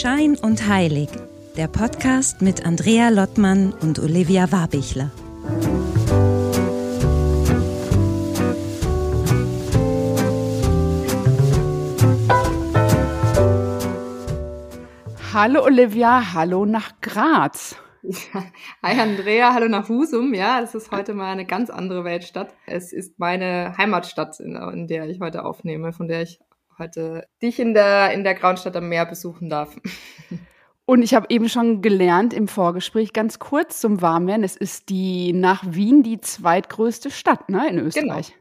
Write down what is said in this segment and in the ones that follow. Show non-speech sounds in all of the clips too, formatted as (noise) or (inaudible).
Schein und Heilig, der Podcast mit Andrea Lottmann und Olivia Warbichler. Hallo Olivia, hallo nach Graz. Hi Andrea, hallo nach Husum. Ja, es ist heute mal eine ganz andere Weltstadt. Es ist meine Heimatstadt, in, in der ich heute aufnehme, von der ich heute dich in der, in der Grauen Stadt am Meer besuchen darf. (laughs) Und ich habe eben schon gelernt im Vorgespräch, ganz kurz zum Warmwerden, es ist die nach Wien die zweitgrößte Stadt ne, in Österreich.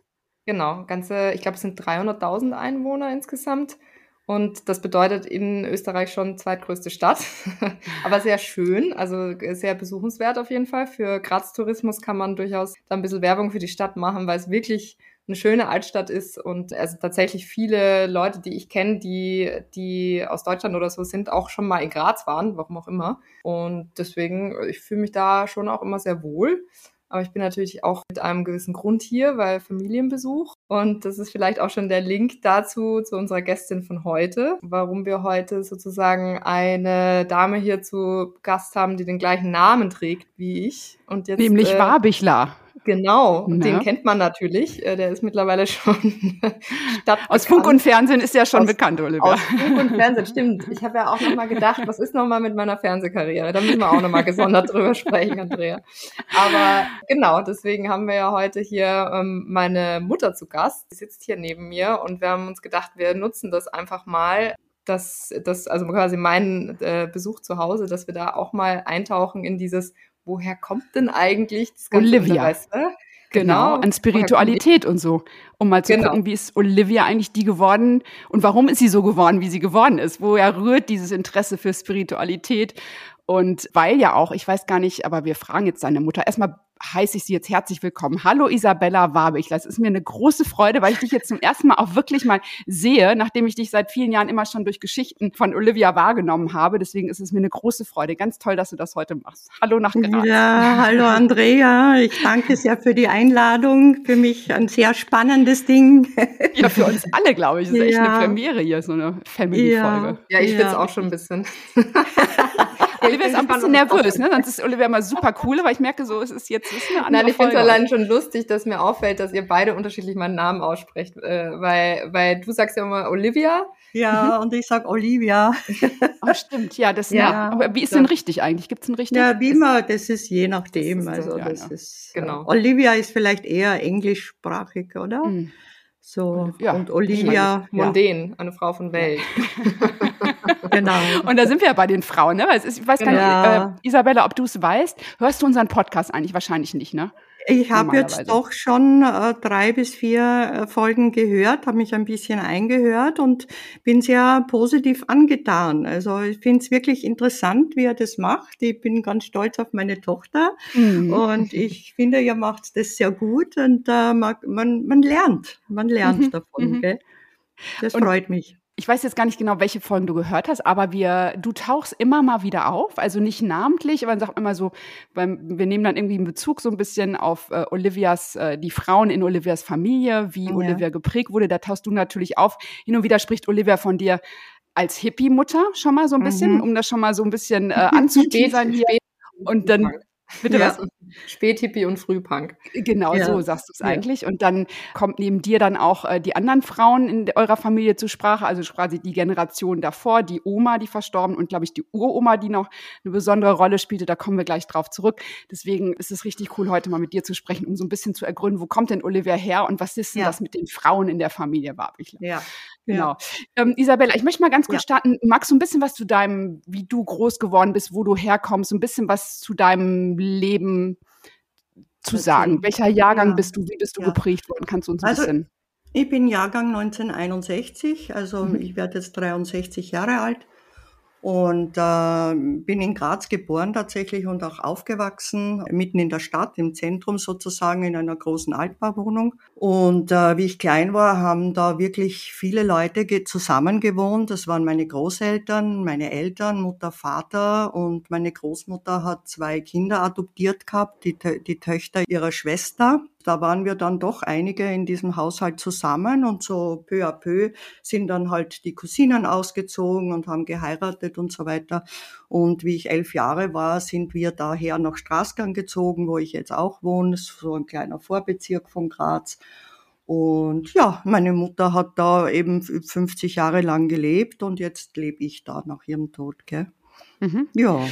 Genau, genau. ganze, ich glaube, es sind 300.000 Einwohner insgesamt. Und das bedeutet in Österreich schon zweitgrößte Stadt, (laughs) aber sehr schön, also sehr besuchenswert auf jeden Fall. Für Graz Tourismus kann man durchaus da ein bisschen Werbung für die Stadt machen, weil es wirklich eine schöne Altstadt ist und also tatsächlich viele Leute, die ich kenne, die, die aus Deutschland oder so sind, auch schon mal in Graz waren, warum auch immer. Und deswegen, ich fühle mich da schon auch immer sehr wohl. Aber ich bin natürlich auch mit einem gewissen Grund hier, weil Familienbesuch. Und das ist vielleicht auch schon der Link dazu, zu unserer Gästin von heute, warum wir heute sozusagen eine Dame hier zu Gast haben, die den gleichen Namen trägt wie ich. Und jetzt, Nämlich äh, Warbichler. Genau, ja. den kennt man natürlich. Äh, der ist mittlerweile (laughs) schon. Aus Funk und Fernsehen ist ja schon aus, bekannt, Oliver. Aus Funk und Fernsehen, stimmt. Ich habe ja auch noch mal gedacht, was ist noch mal mit meiner Fernsehkarriere? Da müssen wir auch noch mal gesondert (laughs) drüber sprechen, Andrea. Aber genau, deswegen haben wir ja heute hier ähm, meine Mutter zu Gast. Die sitzt hier neben mir und wir haben uns gedacht, wir nutzen das einfach mal, dass das, also quasi meinen äh, Besuch zu Hause, dass wir da auch mal eintauchen in dieses woher kommt denn eigentlich das ganze Olivia. Interesse? Genau, genau, an Spiritualität und so. Um mal zu genau. gucken, wie ist Olivia eigentlich die geworden und warum ist sie so geworden, wie sie geworden ist? Woher rührt dieses Interesse für Spiritualität? Und weil ja auch, ich weiß gar nicht, aber wir fragen jetzt deine Mutter. Erstmal heiße ich Sie jetzt herzlich willkommen. Hallo Isabella Warbichler. Es ist mir eine große Freude, weil ich dich jetzt zum ersten Mal auch wirklich mal sehe, nachdem ich dich seit vielen Jahren immer schon durch Geschichten von Olivia wahrgenommen habe. Deswegen ist es mir eine große Freude. Ganz toll, dass du das heute machst. Hallo nach Graz. Ja, hallo Andrea. Ich danke sehr für die Einladung. Für mich ein sehr spannendes Ding. Ja, für uns alle, glaube ich. Das ist echt ja. eine Premiere hier, so eine Family-Folge. Ja. ja, ich ja. finde es auch schon ein bisschen. (laughs) Olivia ist auch ein bisschen nervös, ne? Sonst ist Olivia immer super cool, aber ich merke so, es ist jetzt ist eine andere Nein, ich finde es allein schon lustig, dass mir auffällt, dass ihr beide unterschiedlich meinen Namen aussprecht, äh, weil, weil du sagst ja immer Olivia. Ja, und ich sag Olivia. (laughs) Oh, stimmt, ja, das ja. Aber wie ist denn richtig eigentlich? Gibt es ein richtig? Ja, wie immer, das ist je nachdem. Das also ja, das ja. ist genau. Olivia ist vielleicht eher englischsprachig, oder? Mhm. So, ja, und Olivia. Mondän, eine Frau von Welt. (laughs) genau. Und da sind wir ja bei den Frauen, ne? ich weiß gar genau. nicht, äh, Isabella, ob du es weißt. Hörst du unseren Podcast eigentlich? Wahrscheinlich nicht, ne? Ich habe jetzt doch schon äh, drei bis vier äh, Folgen gehört, habe mich ein bisschen eingehört und bin sehr positiv angetan. Also ich finde es wirklich interessant, wie er das macht. Ich bin ganz stolz auf meine Tochter mhm. und ich finde, ihr macht das sehr gut und äh, man, man lernt, man lernt mhm. davon. Mhm. Gell? Das und freut mich ich weiß jetzt gar nicht genau, welche Folgen du gehört hast, aber wir, du tauchst immer mal wieder auf, also nicht namentlich, aber man sagt immer so, beim, wir nehmen dann irgendwie einen Bezug so ein bisschen auf äh, Olivias, äh, die Frauen in Olivias Familie, wie ja. Olivia geprägt wurde, da tauchst du natürlich auf. Hin und wieder spricht Olivia von dir als Hippie-Mutter schon mal so ein bisschen, mhm. um das schon mal so ein bisschen äh, (laughs) anzuteasern hier. Und dann Bitte ja. was? Späthippie und Frühpunk. Genau, ja. so sagst du es ja. eigentlich. Und dann kommt neben dir dann auch äh, die anderen Frauen in eurer Familie zur Sprache, also quasi die Generation davor, die Oma, die verstorben und glaube ich die Uroma, die noch eine besondere Rolle spielte. Da kommen wir gleich drauf zurück. Deswegen ist es richtig cool, heute mal mit dir zu sprechen, um so ein bisschen zu ergründen, wo kommt denn Olivia her und was ist denn das mit den Frauen in der Familie, Warbichler? Ja. Genau. Ähm, Isabella, ich möchte mal ganz kurz starten. Magst du ein bisschen was zu deinem, wie du groß geworden bist, wo du herkommst, ein bisschen was zu deinem Leben zu sagen? Welcher Jahrgang ja. bist du? Wie bist du ja. geprägt worden? Kannst du uns ein also, bisschen. Ich bin Jahrgang 1961, also mhm. ich werde jetzt 63 Jahre alt und äh, bin in Graz geboren tatsächlich und auch aufgewachsen, mitten in der Stadt, im Zentrum sozusagen, in einer großen Altbauwohnung. Und äh, wie ich klein war, haben da wirklich viele Leute zusammen gewohnt. Das waren meine Großeltern, meine Eltern, Mutter, Vater und meine Großmutter hat zwei Kinder adoptiert gehabt, die, die Töchter ihrer Schwester. Da waren wir dann doch einige in diesem Haushalt zusammen und so peu à peu sind dann halt die Cousinen ausgezogen und haben geheiratet und so weiter. Und wie ich elf Jahre war, sind wir daher nach Straßgang gezogen, wo ich jetzt auch wohne. Das ist so ein kleiner Vorbezirk von Graz. Und ja, meine Mutter hat da eben 50 Jahre lang gelebt und jetzt lebe ich da nach ihrem Tod. Gell? Mhm. Ja.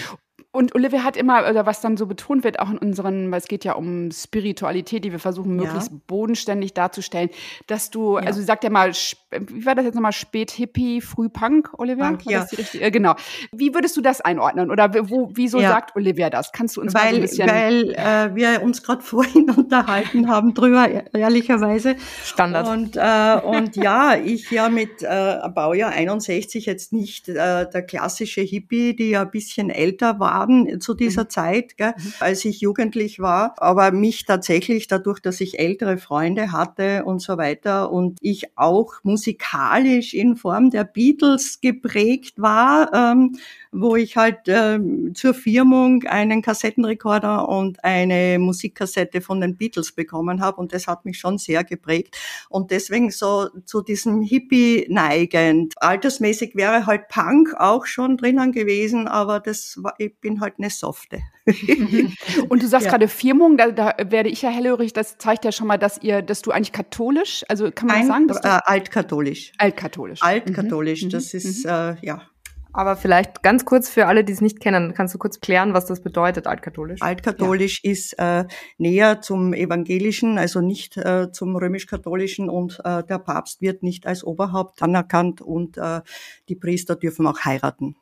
Und Olivia hat immer, oder was dann so betont wird, auch in unseren, weil es geht ja um Spiritualität, die wir versuchen möglichst ja. bodenständig darzustellen, dass du, ja. also sie sagt ja mal, wie war das jetzt nochmal, Spät-Hippie, Früh-Punk, Olivia? Punk, ja. Richtige, genau. Wie würdest du das einordnen? Oder wo, wieso ja. sagt Olivia das? Kannst du uns weil, mal so ein bisschen... Weil äh, wir uns gerade (laughs) vorhin unterhalten haben drüber, e-, ehrlicherweise. Standard. Und, äh, und ja, ich ja mit äh, Baujahr 61 jetzt nicht äh, der klassische Hippie, die ja ein bisschen älter war, haben zu dieser mhm. Zeit, gell, mhm. als ich jugendlich war. Aber mich tatsächlich dadurch, dass ich ältere Freunde hatte und so weiter und ich auch musikalisch in Form der Beatles geprägt war, ähm, wo ich halt äh, zur Firmung einen Kassettenrekorder und eine Musikkassette von den Beatles bekommen habe und das hat mich schon sehr geprägt und deswegen so zu diesem Hippie neigend. Altersmäßig wäre halt Punk auch schon drinnen gewesen, aber das war, ich bin halt eine Softe. (laughs) und du sagst ja. gerade Firmung, da, da, werde ich ja hellhörig, das zeigt ja schon mal, dass ihr, dass du eigentlich katholisch, also kann man Ein, sagen? Äh, altkatholisch. Altkatholisch. Altkatholisch, mhm. das ist, mhm. äh, ja, aber vielleicht ganz kurz für alle, die es nicht kennen, kannst du kurz klären, was das bedeutet, altkatholisch? Altkatholisch ja. ist äh, näher zum evangelischen, also nicht äh, zum römisch-katholischen und äh, der Papst wird nicht als Oberhaupt anerkannt und äh, die Priester dürfen auch heiraten.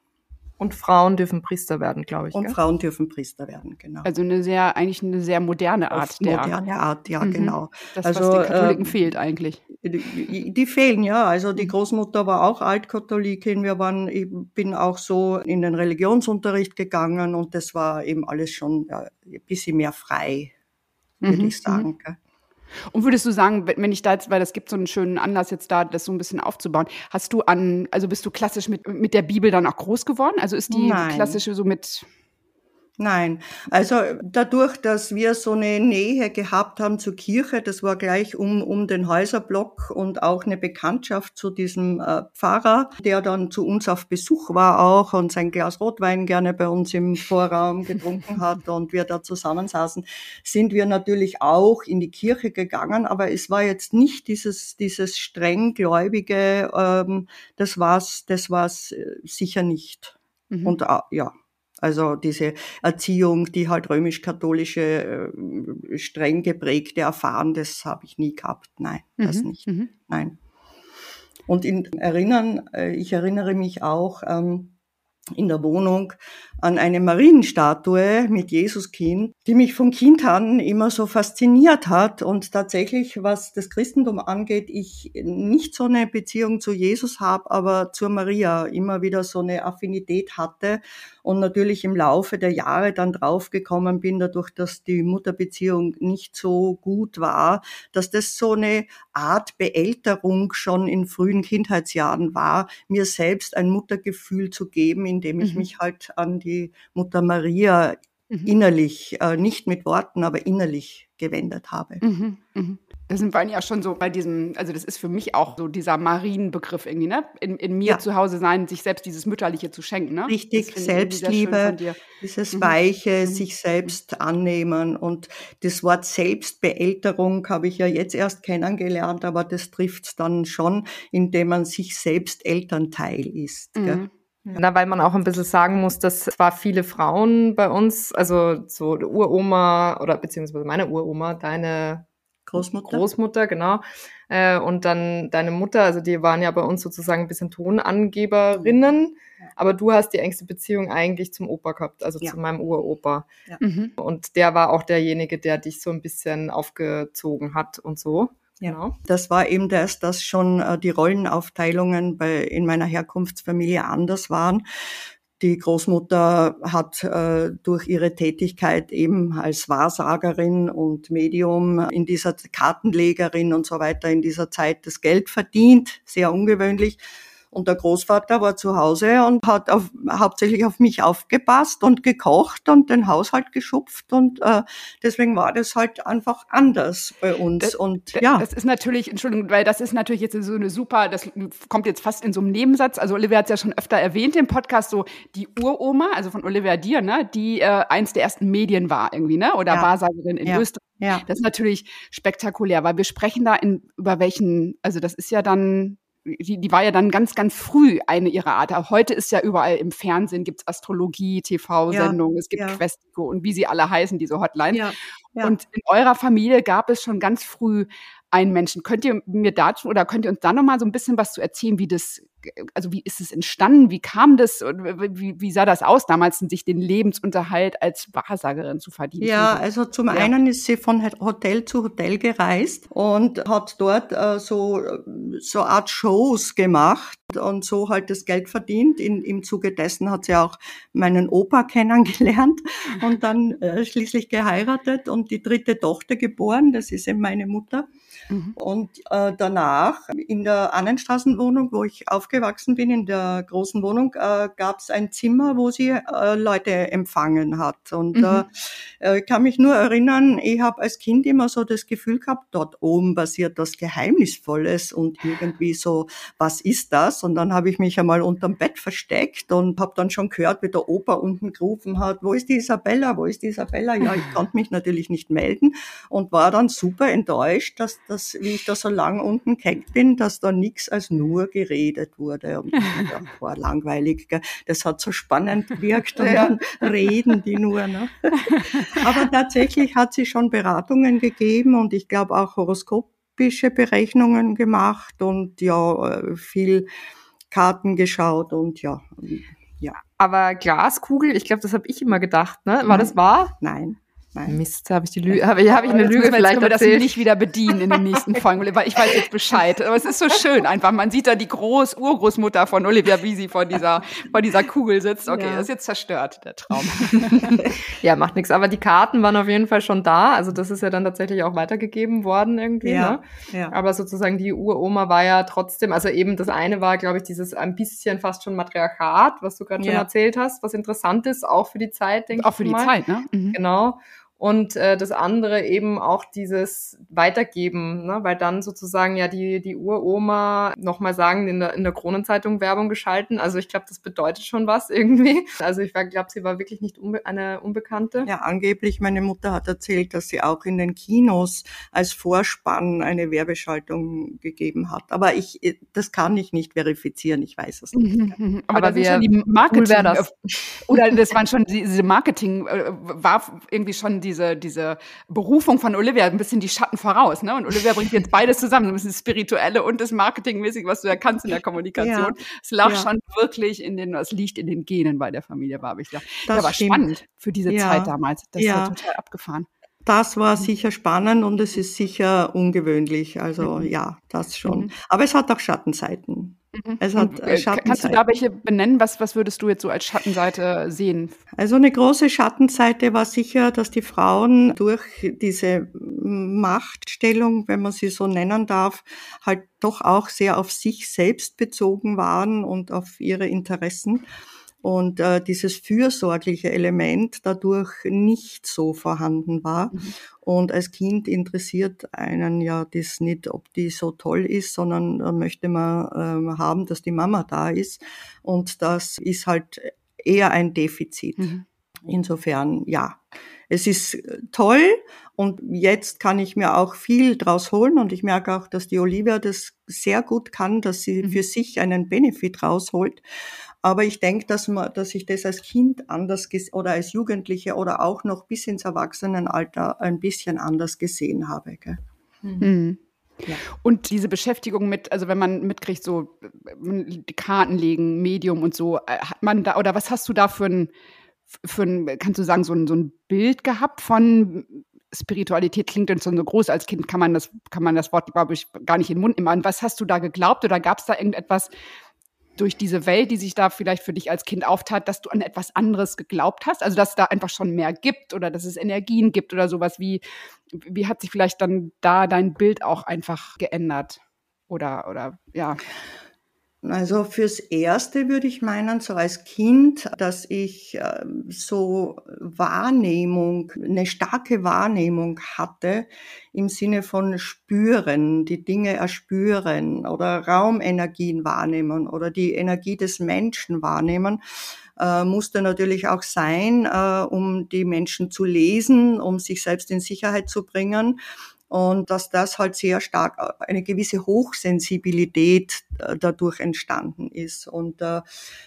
Und Frauen dürfen Priester werden, glaube ich. Und gell? Frauen dürfen Priester werden, genau. Also eine sehr, eigentlich eine sehr moderne Art Auf der. Moderne Art, ja, mhm. genau. Das, also, was den Katholiken äh, fehlt eigentlich. Die, die, fehlen, ja. Also die mhm. Großmutter war auch Altkatholikin. Wir waren, ich bin auch so in den Religionsunterricht gegangen und das war eben alles schon ja, ein bisschen mehr frei, würde mhm. ich sagen. Gell? Und würdest du sagen, wenn ich da jetzt, weil das gibt so einen schönen Anlass jetzt da, das so ein bisschen aufzubauen, hast du an, also bist du klassisch mit, mit der Bibel dann auch groß geworden? Also ist die Nein. klassische so mit Nein, also dadurch, dass wir so eine Nähe gehabt haben zur Kirche, das war gleich um, um den Häuserblock und auch eine Bekanntschaft zu diesem äh, Pfarrer, der dann zu uns auf Besuch war auch und sein Glas Rotwein gerne bei uns im Vorraum getrunken hat (laughs) und wir da zusammensaßen, sind wir natürlich auch in die Kirche gegangen, aber es war jetzt nicht dieses, dieses streng gläubige, ähm, das war's, das war's äh, sicher nicht. Mhm. Und äh, ja, also diese Erziehung, die halt römisch-katholische, äh, streng geprägte erfahren, das habe ich nie gehabt. Nein, das mhm. nicht. Mhm. Nein. Und in Erinnern, äh, ich erinnere mich auch ähm, in der Wohnung an eine Marienstatue mit Jesuskind, die mich von Kind an immer so fasziniert hat und tatsächlich, was das Christentum angeht, ich nicht so eine Beziehung zu Jesus habe, aber zur Maria immer wieder so eine Affinität hatte und natürlich im Laufe der Jahre dann draufgekommen bin, dadurch, dass die Mutterbeziehung nicht so gut war, dass das so eine Art Beälterung schon in frühen Kindheitsjahren war, mir selbst ein Muttergefühl zu geben, indem ich mhm. mich halt an die Mutter Maria mhm. innerlich, äh, nicht mit Worten, aber innerlich gewendet habe. Mhm. Mhm. Da sind wir ja schon so bei diesem, also das ist für mich auch so dieser Marienbegriff irgendwie, ne? In, in mir ja. zu Hause sein, sich selbst dieses Mütterliche zu schenken, ne? Richtig, Selbstliebe, dieses mhm. Weiche, mhm. sich selbst annehmen und das Wort Selbstbeälterung habe ich ja jetzt erst kennengelernt, aber das trifft es dann schon, indem man sich selbst Elternteil ist. Mhm. Na, weil man auch ein bisschen sagen muss, dass zwar viele Frauen bei uns, also so Uroma oder beziehungsweise meine Uroma, deine Großmutter. Großmutter, genau. Äh, und dann deine Mutter, also die waren ja bei uns sozusagen ein bisschen Tonangeberinnen, ja. aber du hast die engste Beziehung eigentlich zum Opa gehabt, also ja. zu meinem Uropa. Ja. Mhm. Und der war auch derjenige, der dich so ein bisschen aufgezogen hat und so. Ja, genau. das war eben das, dass schon äh, die Rollenaufteilungen bei, in meiner Herkunftsfamilie anders waren. Die Großmutter hat äh, durch ihre Tätigkeit eben als Wahrsagerin und Medium in dieser Kartenlegerin und so weiter in dieser Zeit das Geld verdient, sehr ungewöhnlich. Und der Großvater war zu Hause und hat auf, hauptsächlich auf mich aufgepasst und gekocht und den Haushalt geschupft. Und äh, deswegen war das halt einfach anders bei uns. Das, und ja. Das ist natürlich, Entschuldigung, weil das ist natürlich jetzt so eine super, das kommt jetzt fast in so einem Nebensatz. Also Olivia hat es ja schon öfter erwähnt im Podcast, so die Uroma, also von Olivia Dier, ne, die äh, eins der ersten Medien war irgendwie, ne? Oder ja. Wahrsagerin in ja. Österreich. Ja. Das ist natürlich spektakulär, weil wir sprechen da in, über welchen, also das ist ja dann die, die war ja dann ganz, ganz früh eine ihrer Art. Auch heute ist ja überall im Fernsehen gibt's Astrologie, TV-Sendungen, ja, es gibt ja. Questico und wie sie alle heißen, diese Hotline. Ja, ja. Und in eurer Familie gab es schon ganz früh einen Menschen. Könnt ihr mir dazu oder könnt ihr uns da noch mal so ein bisschen was zu erzählen, wie das also wie ist es entstanden? Wie kam das? Wie, wie sah das aus damals, sich den Lebensunterhalt als Wahrsagerin zu verdienen? Ja, also zum ja. einen ist sie von Hotel zu Hotel gereist und hat dort äh, so so Art Shows gemacht und so halt das Geld verdient. In, Im Zuge dessen hat sie auch meinen Opa (laughs) kennengelernt und dann äh, schließlich geheiratet und die dritte Tochter geboren. Das ist eben meine Mutter. Mhm. Und äh, danach in der Annenstraßenwohnung, wo ich aufgewachsen bin, in der großen Wohnung, äh, gab es ein Zimmer, wo sie äh, Leute empfangen hat. Und mhm. äh, kann mich nur erinnern, ich habe als Kind immer so das Gefühl gehabt, dort oben passiert das Geheimnisvolles und irgendwie so, was ist das? Und dann habe ich mich einmal unterm Bett versteckt und habe dann schon gehört, wie der Opa unten gerufen hat, wo ist die Isabella, wo ist die Isabella? Ja, ich (laughs) konnte mich natürlich nicht melden und war dann super enttäuscht, dass dass, wie ich da so lang unten gehängt bin, dass da nichts als nur geredet wurde. Und ja, (laughs) war langweilig. Gell? Das hat so spannend gewirkt und dann reden die nur. Ne? Aber tatsächlich hat sie schon Beratungen gegeben und ich glaube auch horoskopische Berechnungen gemacht und ja, äh, viel Karten geschaut und ja. Ja. Aber Glaskugel, ich glaube, das habe ich immer gedacht, ne? War das wahr? Nein. Nein. Mist, habe ich die Lüge, habe ich, hab ich eine Lüge vielleicht wir das nicht wieder bedienen in den nächsten (laughs) Folgen, weil ich weiß jetzt Bescheid. Aber es ist so schön einfach. Man sieht da die Groß Urgroßmutter von Olivia Bisi vor dieser vor dieser Kugel sitzt. Okay, ja. das ist jetzt zerstört der Traum. (laughs) ja, macht nichts. Aber die Karten waren auf jeden Fall schon da. Also das ist ja dann tatsächlich auch weitergegeben worden irgendwie. Ja. Ne? ja. Aber sozusagen die Uroma war ja trotzdem. Also eben das eine war, glaube ich, dieses ein bisschen fast schon Matriarchat, was du gerade ja. schon erzählt hast, was interessant ist, auch für die Zeit, denke ich. Auch für die mal. Zeit, ne? Mhm. Genau. Und äh, das andere eben auch dieses Weitergeben, ne? weil dann sozusagen ja die, die Uroma nochmal sagen, in der, in der Kronenzeitung Werbung geschalten. Also ich glaube, das bedeutet schon was irgendwie. Also ich glaube, sie war wirklich nicht unbe eine Unbekannte. Ja, angeblich, meine Mutter hat erzählt, dass sie auch in den Kinos als Vorspann eine Werbeschaltung gegeben hat. Aber ich, das kann ich nicht verifizieren, ich weiß es nicht. Mhm. (laughs) Aber, Aber das ist schon die Marketing, cool das. (laughs) oder das waren schon diese Marketing, äh, war irgendwie schon diese, diese Berufung von Olivia ein bisschen die Schatten voraus. Ne? Und Olivia bringt jetzt beides zusammen, ein bisschen das Spirituelle und das Marketingmäßige, was du ja kannst in der Kommunikation. Ja. Es lag ja. schon wirklich in den, es liegt in den Genen bei der Familie Babich. Ja, das war stimmt. spannend für diese ja. Zeit damals. Das ja. war total abgefahren. Das war sicher spannend und es ist sicher ungewöhnlich. Also mhm. ja, das schon. Mhm. Aber es hat auch Schattenseiten. Mhm. Es hat äh, Kannst du da welche benennen? Was, was würdest du jetzt so als Schattenseite sehen? Also eine große Schattenseite war sicher, dass die Frauen durch diese Machtstellung, wenn man sie so nennen darf, halt doch auch sehr auf sich selbst bezogen waren und auf ihre Interessen und äh, dieses fürsorgliche Element dadurch nicht so vorhanden war. Mhm. Und als Kind interessiert einen ja das nicht, ob die so toll ist, sondern da möchte man ähm, haben, dass die Mama da ist. Und das ist halt eher ein Defizit. Mhm. Insofern, ja, es ist toll und jetzt kann ich mir auch viel draus holen und ich merke auch, dass die Olivia das sehr gut kann, dass sie mhm. für sich einen Benefit rausholt. Aber ich denke, dass man, dass ich das als Kind anders oder als Jugendliche oder auch noch bis ins Erwachsenenalter ein bisschen anders gesehen habe. Gell? Mhm. mhm. Ja. Und diese Beschäftigung mit, also wenn man mitkriegt, so die Karten legen, Medium und so, äh, hat man da, oder was hast du da für ein, für ein kannst du sagen, so ein, so ein Bild gehabt von Spiritualität klingt uns so groß als Kind, kann man das, kann man das Wort, glaube ich, gar nicht in den Mund nehmen. Was hast du da geglaubt oder gab es da irgendetwas, durch diese Welt, die sich da vielleicht für dich als Kind auftat, dass du an etwas anderes geglaubt hast? Also, dass es da einfach schon mehr gibt oder dass es Energien gibt oder sowas wie, wie hat sich vielleicht dann da dein Bild auch einfach geändert? Oder, oder, ja. Also fürs Erste würde ich meinen, so als Kind, dass ich äh, so Wahrnehmung, eine starke Wahrnehmung hatte im Sinne von spüren, die Dinge erspüren oder Raumenergien wahrnehmen oder die Energie des Menschen wahrnehmen. Äh, musste natürlich auch sein, äh, um die Menschen zu lesen, um sich selbst in Sicherheit zu bringen und dass das halt sehr stark äh, eine gewisse Hochsensibilität äh, dadurch entstanden ist. Und äh,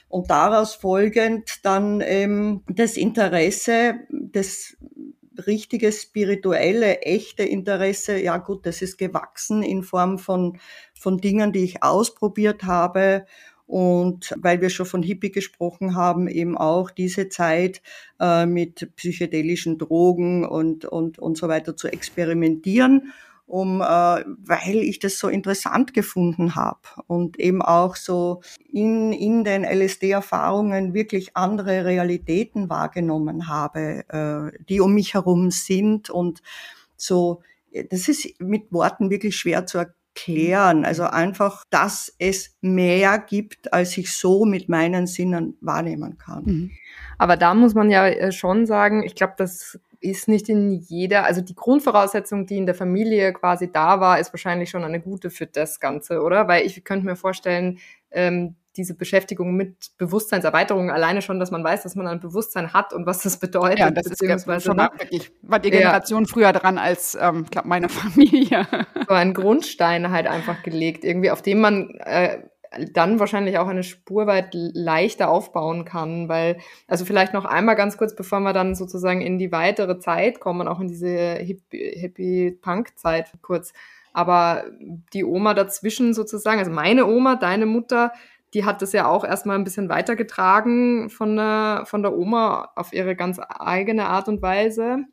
und daraus folgend dann ähm, das Interesse das richtige spirituelle echte Interesse ja gut das ist gewachsen in Form von von Dingen die ich ausprobiert habe und weil wir schon von Hippie gesprochen haben, eben auch diese Zeit äh, mit psychedelischen Drogen und, und, und so weiter zu experimentieren, um, äh, weil ich das so interessant gefunden habe und eben auch so in, in den LSD-Erfahrungen wirklich andere Realitäten wahrgenommen habe, äh, die um mich herum sind. Und so das ist mit Worten wirklich schwer zu erklären. Also einfach, dass es mehr gibt, als ich so mit meinen Sinnen wahrnehmen kann. Mhm. Aber da muss man ja äh, schon sagen, ich glaube, das ist nicht in jeder, also die Grundvoraussetzung, die in der Familie quasi da war, ist wahrscheinlich schon eine gute für das Ganze, oder? Weil ich könnte mir vorstellen, ähm, diese Beschäftigung mit Bewusstseinserweiterung, alleine schon, dass man weiß, dass man ein Bewusstsein hat und was das bedeutet. Ja, das ist schon ne? wirklich, war die Generation ja. früher dran als, ähm, ich glaube, meine (laughs) Familie. So ein Grundstein halt einfach gelegt, irgendwie, auf dem man äh, dann wahrscheinlich auch eine Spur weit leichter aufbauen kann, weil, also vielleicht noch einmal ganz kurz, bevor wir dann sozusagen in die weitere Zeit kommen, auch in diese Hippie-Punk-Zeit kurz. Aber die Oma dazwischen sozusagen, also meine Oma, deine Mutter, die hat das ja auch erstmal ein bisschen weitergetragen von der, von der Oma auf ihre ganz eigene Art und Weise.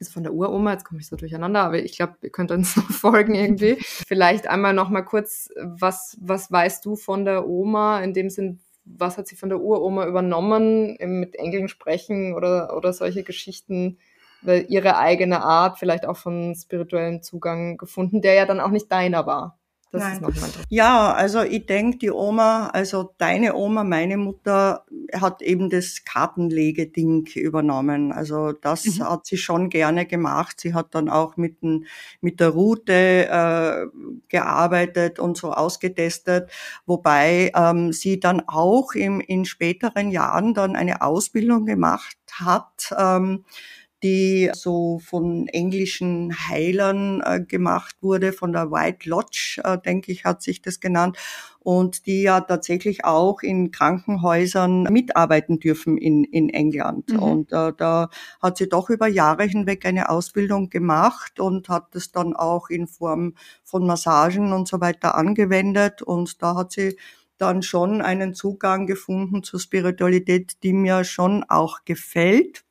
Also von der Uroma, jetzt komme ich so durcheinander, aber ich glaube, ihr könnt uns (laughs) noch folgen irgendwie. (laughs) Vielleicht einmal noch mal kurz, was, was weißt du von der Oma in dem Sinn, was hat sie von der Uroma übernommen, mit Engeln sprechen oder, oder solche Geschichten, weil ihre eigene Art vielleicht auch von spirituellem Zugang gefunden, der ja dann auch nicht deiner war. Das Nein. ist nochmal Ja, also ich denke, die Oma, also deine Oma, meine Mutter, hat eben das Kartenlegeding übernommen. Also das mhm. hat sie schon gerne gemacht. Sie hat dann auch mit, den, mit der Route äh, gearbeitet und so ausgetestet, wobei ähm, sie dann auch im, in späteren Jahren dann eine Ausbildung gemacht hat. Ähm, die so von englischen Heilern äh, gemacht wurde, von der White Lodge, äh, denke ich, hat sich das genannt, und die ja tatsächlich auch in Krankenhäusern mitarbeiten dürfen in, in England. Mhm. Und äh, da hat sie doch über Jahre hinweg eine Ausbildung gemacht und hat das dann auch in Form von Massagen und so weiter angewendet. Und da hat sie dann schon einen Zugang gefunden zur Spiritualität, die mir schon auch gefällt.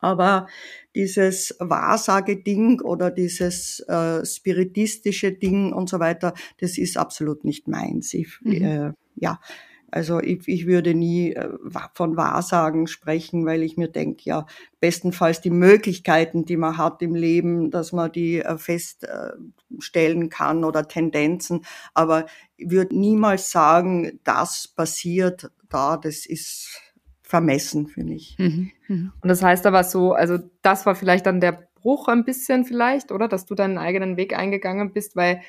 Aber dieses Wahrsageding oder dieses äh, spiritistische Ding und so weiter, das ist absolut nicht meins. Ich, mhm. äh, ja, also ich, ich würde nie äh, von Wahrsagen sprechen, weil ich mir denke, ja, bestenfalls die Möglichkeiten, die man hat im Leben, dass man die äh, feststellen kann oder Tendenzen. Aber ich würde niemals sagen, das passiert da, das ist vermessen für mich. Mhm. Mhm. Und das heißt aber so, also das war vielleicht dann der Bruch ein bisschen vielleicht, oder? Dass du deinen eigenen Weg eingegangen bist, weil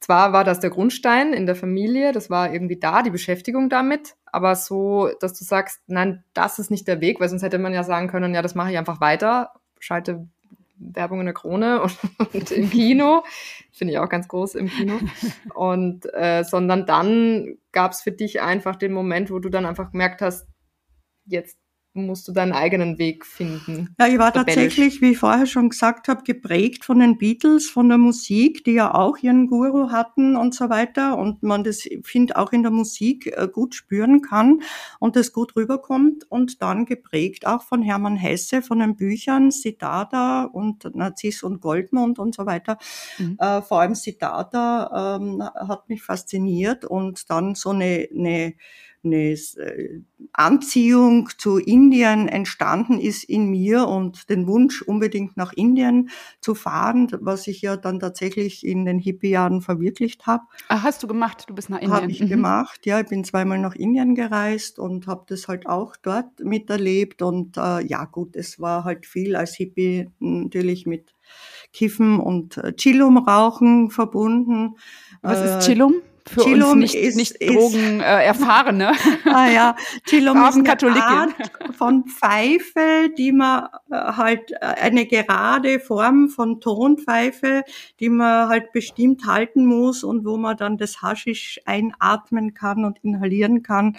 zwar war das der Grundstein in der Familie, das war irgendwie da, die Beschäftigung damit, aber so, dass du sagst, nein, das ist nicht der Weg, weil sonst hätte man ja sagen können, ja, das mache ich einfach weiter, schalte Werbung in der Krone und, (laughs) und im Kino, finde ich auch ganz groß im Kino. Und äh, sondern dann gab es für dich einfach den Moment, wo du dann einfach gemerkt hast, jetzt musst du deinen eigenen Weg finden. Ja, ich war tatsächlich, wie ich vorher schon gesagt habe, geprägt von den Beatles, von der Musik, die ja auch ihren Guru hatten und so weiter. Und man das, finde auch in der Musik äh, gut spüren kann und das gut rüberkommt. Und dann geprägt auch von Hermann Hesse, von den Büchern Siddhartha und Narziss und Goldmund und so weiter. Mhm. Äh, vor allem Siddhartha ähm, hat mich fasziniert und dann so eine, eine eine äh, Anziehung zu Indien entstanden ist in mir und den Wunsch unbedingt nach Indien zu fahren, was ich ja dann tatsächlich in den Hippie-Jahren verwirklicht habe. Ah, hast du gemacht? Du bist nach Indien? Habe ich mhm. gemacht, ja. Ich bin zweimal nach Indien gereist und habe das halt auch dort miterlebt. Und äh, ja gut, es war halt viel als Hippie natürlich mit Kiffen und äh, Chillum rauchen verbunden. Was ist äh, Chillum? Für Chilum uns nicht, ist, nicht Drogen äh, erfahrene. (laughs) ah ja, Chilum ist eine Art von Pfeife, die man äh, halt äh, eine gerade Form von Tonpfeife, die man halt bestimmt halten muss und wo man dann das Haschisch einatmen kann und inhalieren kann.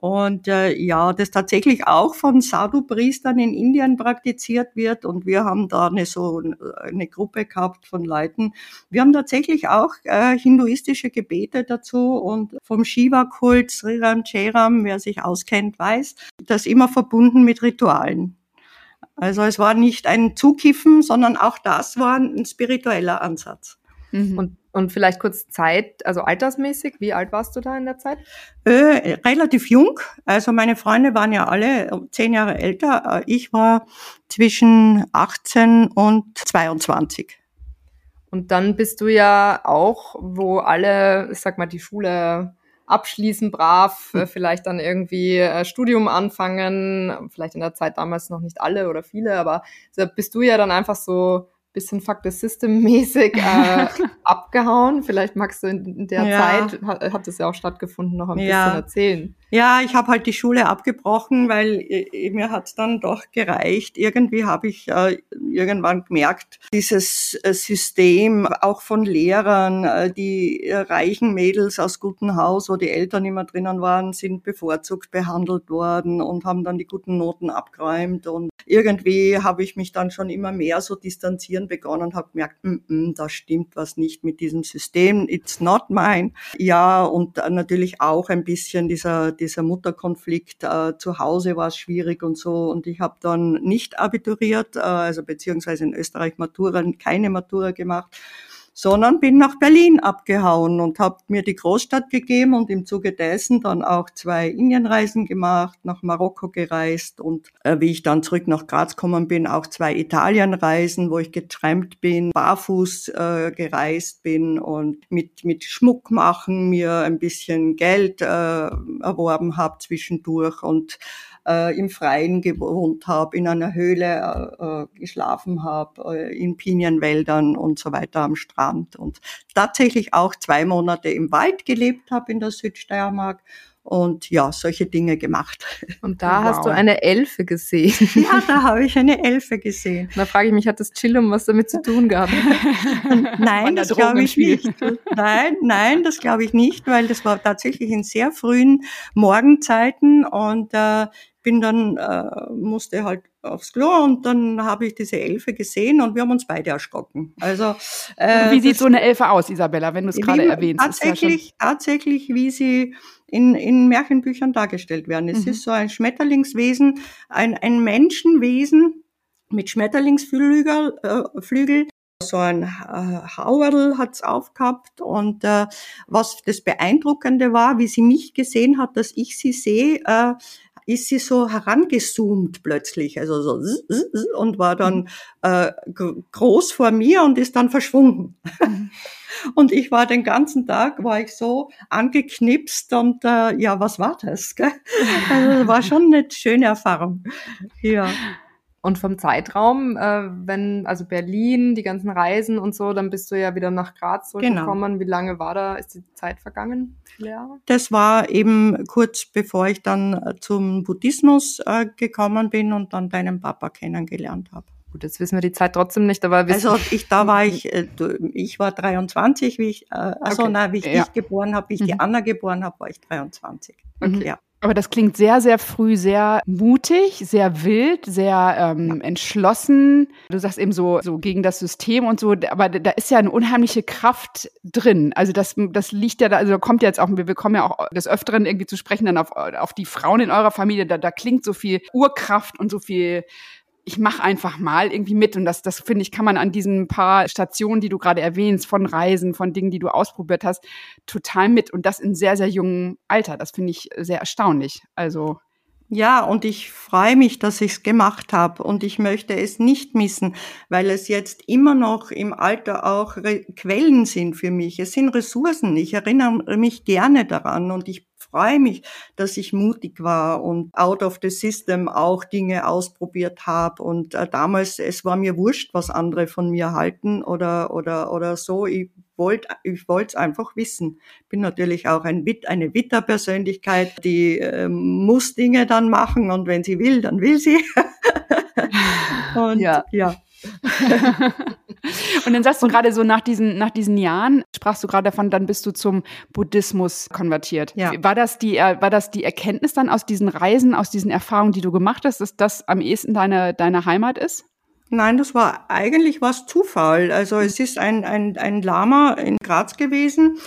Und äh, ja, das tatsächlich auch von Sadhu-Priestern in Indien praktiziert wird. Und wir haben da eine so eine Gruppe gehabt von Leuten. Wir haben tatsächlich auch äh, hinduistische Gebete dazu und vom Shiva-Kult, Sriram, Jairam, wer sich auskennt, weiß, das immer verbunden mit Ritualen. Also es war nicht ein Zukiffen, sondern auch das war ein spiritueller Ansatz. Mhm. Und, und vielleicht kurz Zeit, also altersmäßig, wie alt warst du da in der Zeit? Äh, relativ jung. Also meine Freunde waren ja alle zehn Jahre älter. Äh, ich war zwischen 18 und 22. Und dann bist du ja auch, wo alle, ich sag mal, die Schule abschließen, brav, hm. äh, vielleicht dann irgendwie äh, Studium anfangen, vielleicht in der Zeit damals noch nicht alle oder viele, aber so bist du ja dann einfach so bisschen Fuck the System mäßig äh, (laughs) abgehauen. Vielleicht magst du in der ja. Zeit, hat, hat das ja auch stattgefunden, noch ein ja. bisschen erzählen. Ja, ich habe halt die Schule abgebrochen, weil äh, mir hat dann doch gereicht. Irgendwie habe ich äh, irgendwann gemerkt, dieses äh, System auch von Lehrern, äh, die äh, reichen Mädels aus gutem Haus, wo die Eltern immer drinnen waren, sind bevorzugt behandelt worden und haben dann die guten Noten abgeräumt. Und irgendwie habe ich mich dann schon immer mehr so distanzieren begonnen und habe gemerkt, mm -mm, da stimmt was nicht mit diesem System, it's not mine. Ja, und natürlich auch ein bisschen dieser, dieser Mutterkonflikt. Äh, zu Hause war es schwierig und so. Und ich habe dann nicht abituriert, äh, also beziehungsweise in Österreich Matura, keine Matura gemacht sondern bin nach Berlin abgehauen und habe mir die Großstadt gegeben und im Zuge dessen dann auch zwei Indienreisen gemacht, nach Marokko gereist und äh, wie ich dann zurück nach Graz gekommen bin, auch zwei Italienreisen, wo ich getrennt bin, barfuß äh, gereist bin und mit, mit Schmuck machen mir ein bisschen Geld äh, erworben habe zwischendurch und äh, im Freien gewohnt habe, in einer Höhle äh, äh geschlafen habe, äh, in Pinienwäldern und so weiter am Strand und tatsächlich auch zwei Monate im Wald gelebt habe in der Südsteiermark und ja, solche Dinge gemacht. (laughs) Und da wow. hast du eine Elfe gesehen. (laughs) Ja, da habe ich eine Elfe gesehen. Da frage ich mich, hat das Chillum was damit zu tun gehabt? (laughs) nein, das glaube ich nicht. Nein, nein, das glaube ich nicht, weil das war tatsächlich in sehr frühen Morgenzeiten und äh, bin dann, äh, musste halt aufs Klo und dann habe ich diese Elfe gesehen und wir haben uns beide erschrocken. Also äh, Wie sieht so eine Elfe aus, Isabella, wenn du es gerade erwähnst? Tatsächlich, ja tatsächlich, wie sie in, in Märchenbüchern dargestellt werden. Es mhm. ist so ein Schmetterlingswesen, ein, ein Menschenwesen mit Schmetterlingsflügel, äh, Flügel, so ein äh, Hauerl hat's aufgehabt und äh, was das Beeindruckende war, wie sie mich gesehen hat, dass ich sie sehe, äh, ist sie so herangezoomt plötzlich, also so und war dann mhm. äh, groß vor mir und ist dann verschwunden. Mhm. (laughs) Und ich war den ganzen Tag, war ich so angeknipst und äh, ja, was war das? Gell? (laughs) Also war schon eine schöne Erfahrung. Ja. Und vom Zeitraum, äh, wenn, also Berlin, die ganzen Reisen und so, dann bist du ja wieder nach Graz zurückgekommen. Genau. Wie lange war da, ist die Zeit vergangen? Jahre? Das war eben kurz bevor ich dann äh, zum Buddhismus äh, gekommen bin und dann deinen Papa kennengelernt habe. Gut, jetzt wissen wir die Zeit trotzdem nicht, aber also ich da war ich, (laughs) äh, ich war 23, wie ich, äh, also okay. na, wie ich ja. dich geboren habe, wie ich mhm. die Anna geboren habe, war ich 23. Okay, mhm. ja. Aber das klingt sehr, sehr früh, sehr mutig, sehr wild, sehr ähm, entschlossen. Du sagst eben so, so gegen das System und so, aber da ist ja eine unheimliche Kraft drin. Also das, das liegt ja da, also da kommt ja jetzt auch, wir bekommen ja auch des Öfteren irgendwie zu sprechen dann auf, auf die Frauen in eurer Familie, da, da klingt so viel Urkraft und so viel ich mache einfach mal irgendwie mit. Und das, das finde ich, kann man an diesen paar Stationen, die du gerade erwähnst, von Reisen, von Dingen, die du ausprobiert hast, total mit. Und das in sehr, sehr jungem Alter. Das finde ich sehr erstaunlich. Also. Ja, und ich freue mich, dass ich es gemacht habe und ich möchte es nicht missen, weil es jetzt immer noch im Alter auch Re Quellen sind für mich. Es sind Ressourcen. Ich erinnere mich gerne daran und ich freue mich, dass ich mutig war und out of the system auch Dinge ausprobiert habe. Und äh, damals, es war mir wurscht, was andere von mir halten oder, oder, oder so. Ich wollte ich wollte es einfach wissen. Bin natürlich auch ein, eine Witter-Persönlichkeit, die äh, muss Dinge dann machen und wenn sie will, dann will sie. (laughs) und ja. ja. (laughs) und dann sagst du gerade so nach diesen, nach diesen Jahren, sprachst du gerade davon, dann bist du zum Buddhismus konvertiert. Ja. War das die, äh, war das die Erkenntnis dann aus diesen Reisen, aus diesen Erfahrungen, die du gemacht hast, dass das am ehesten deine, deine Heimat ist? Nein, das war eigentlich was Zufall. Also es ist ein, ein, ein Lama in Graz gewesen.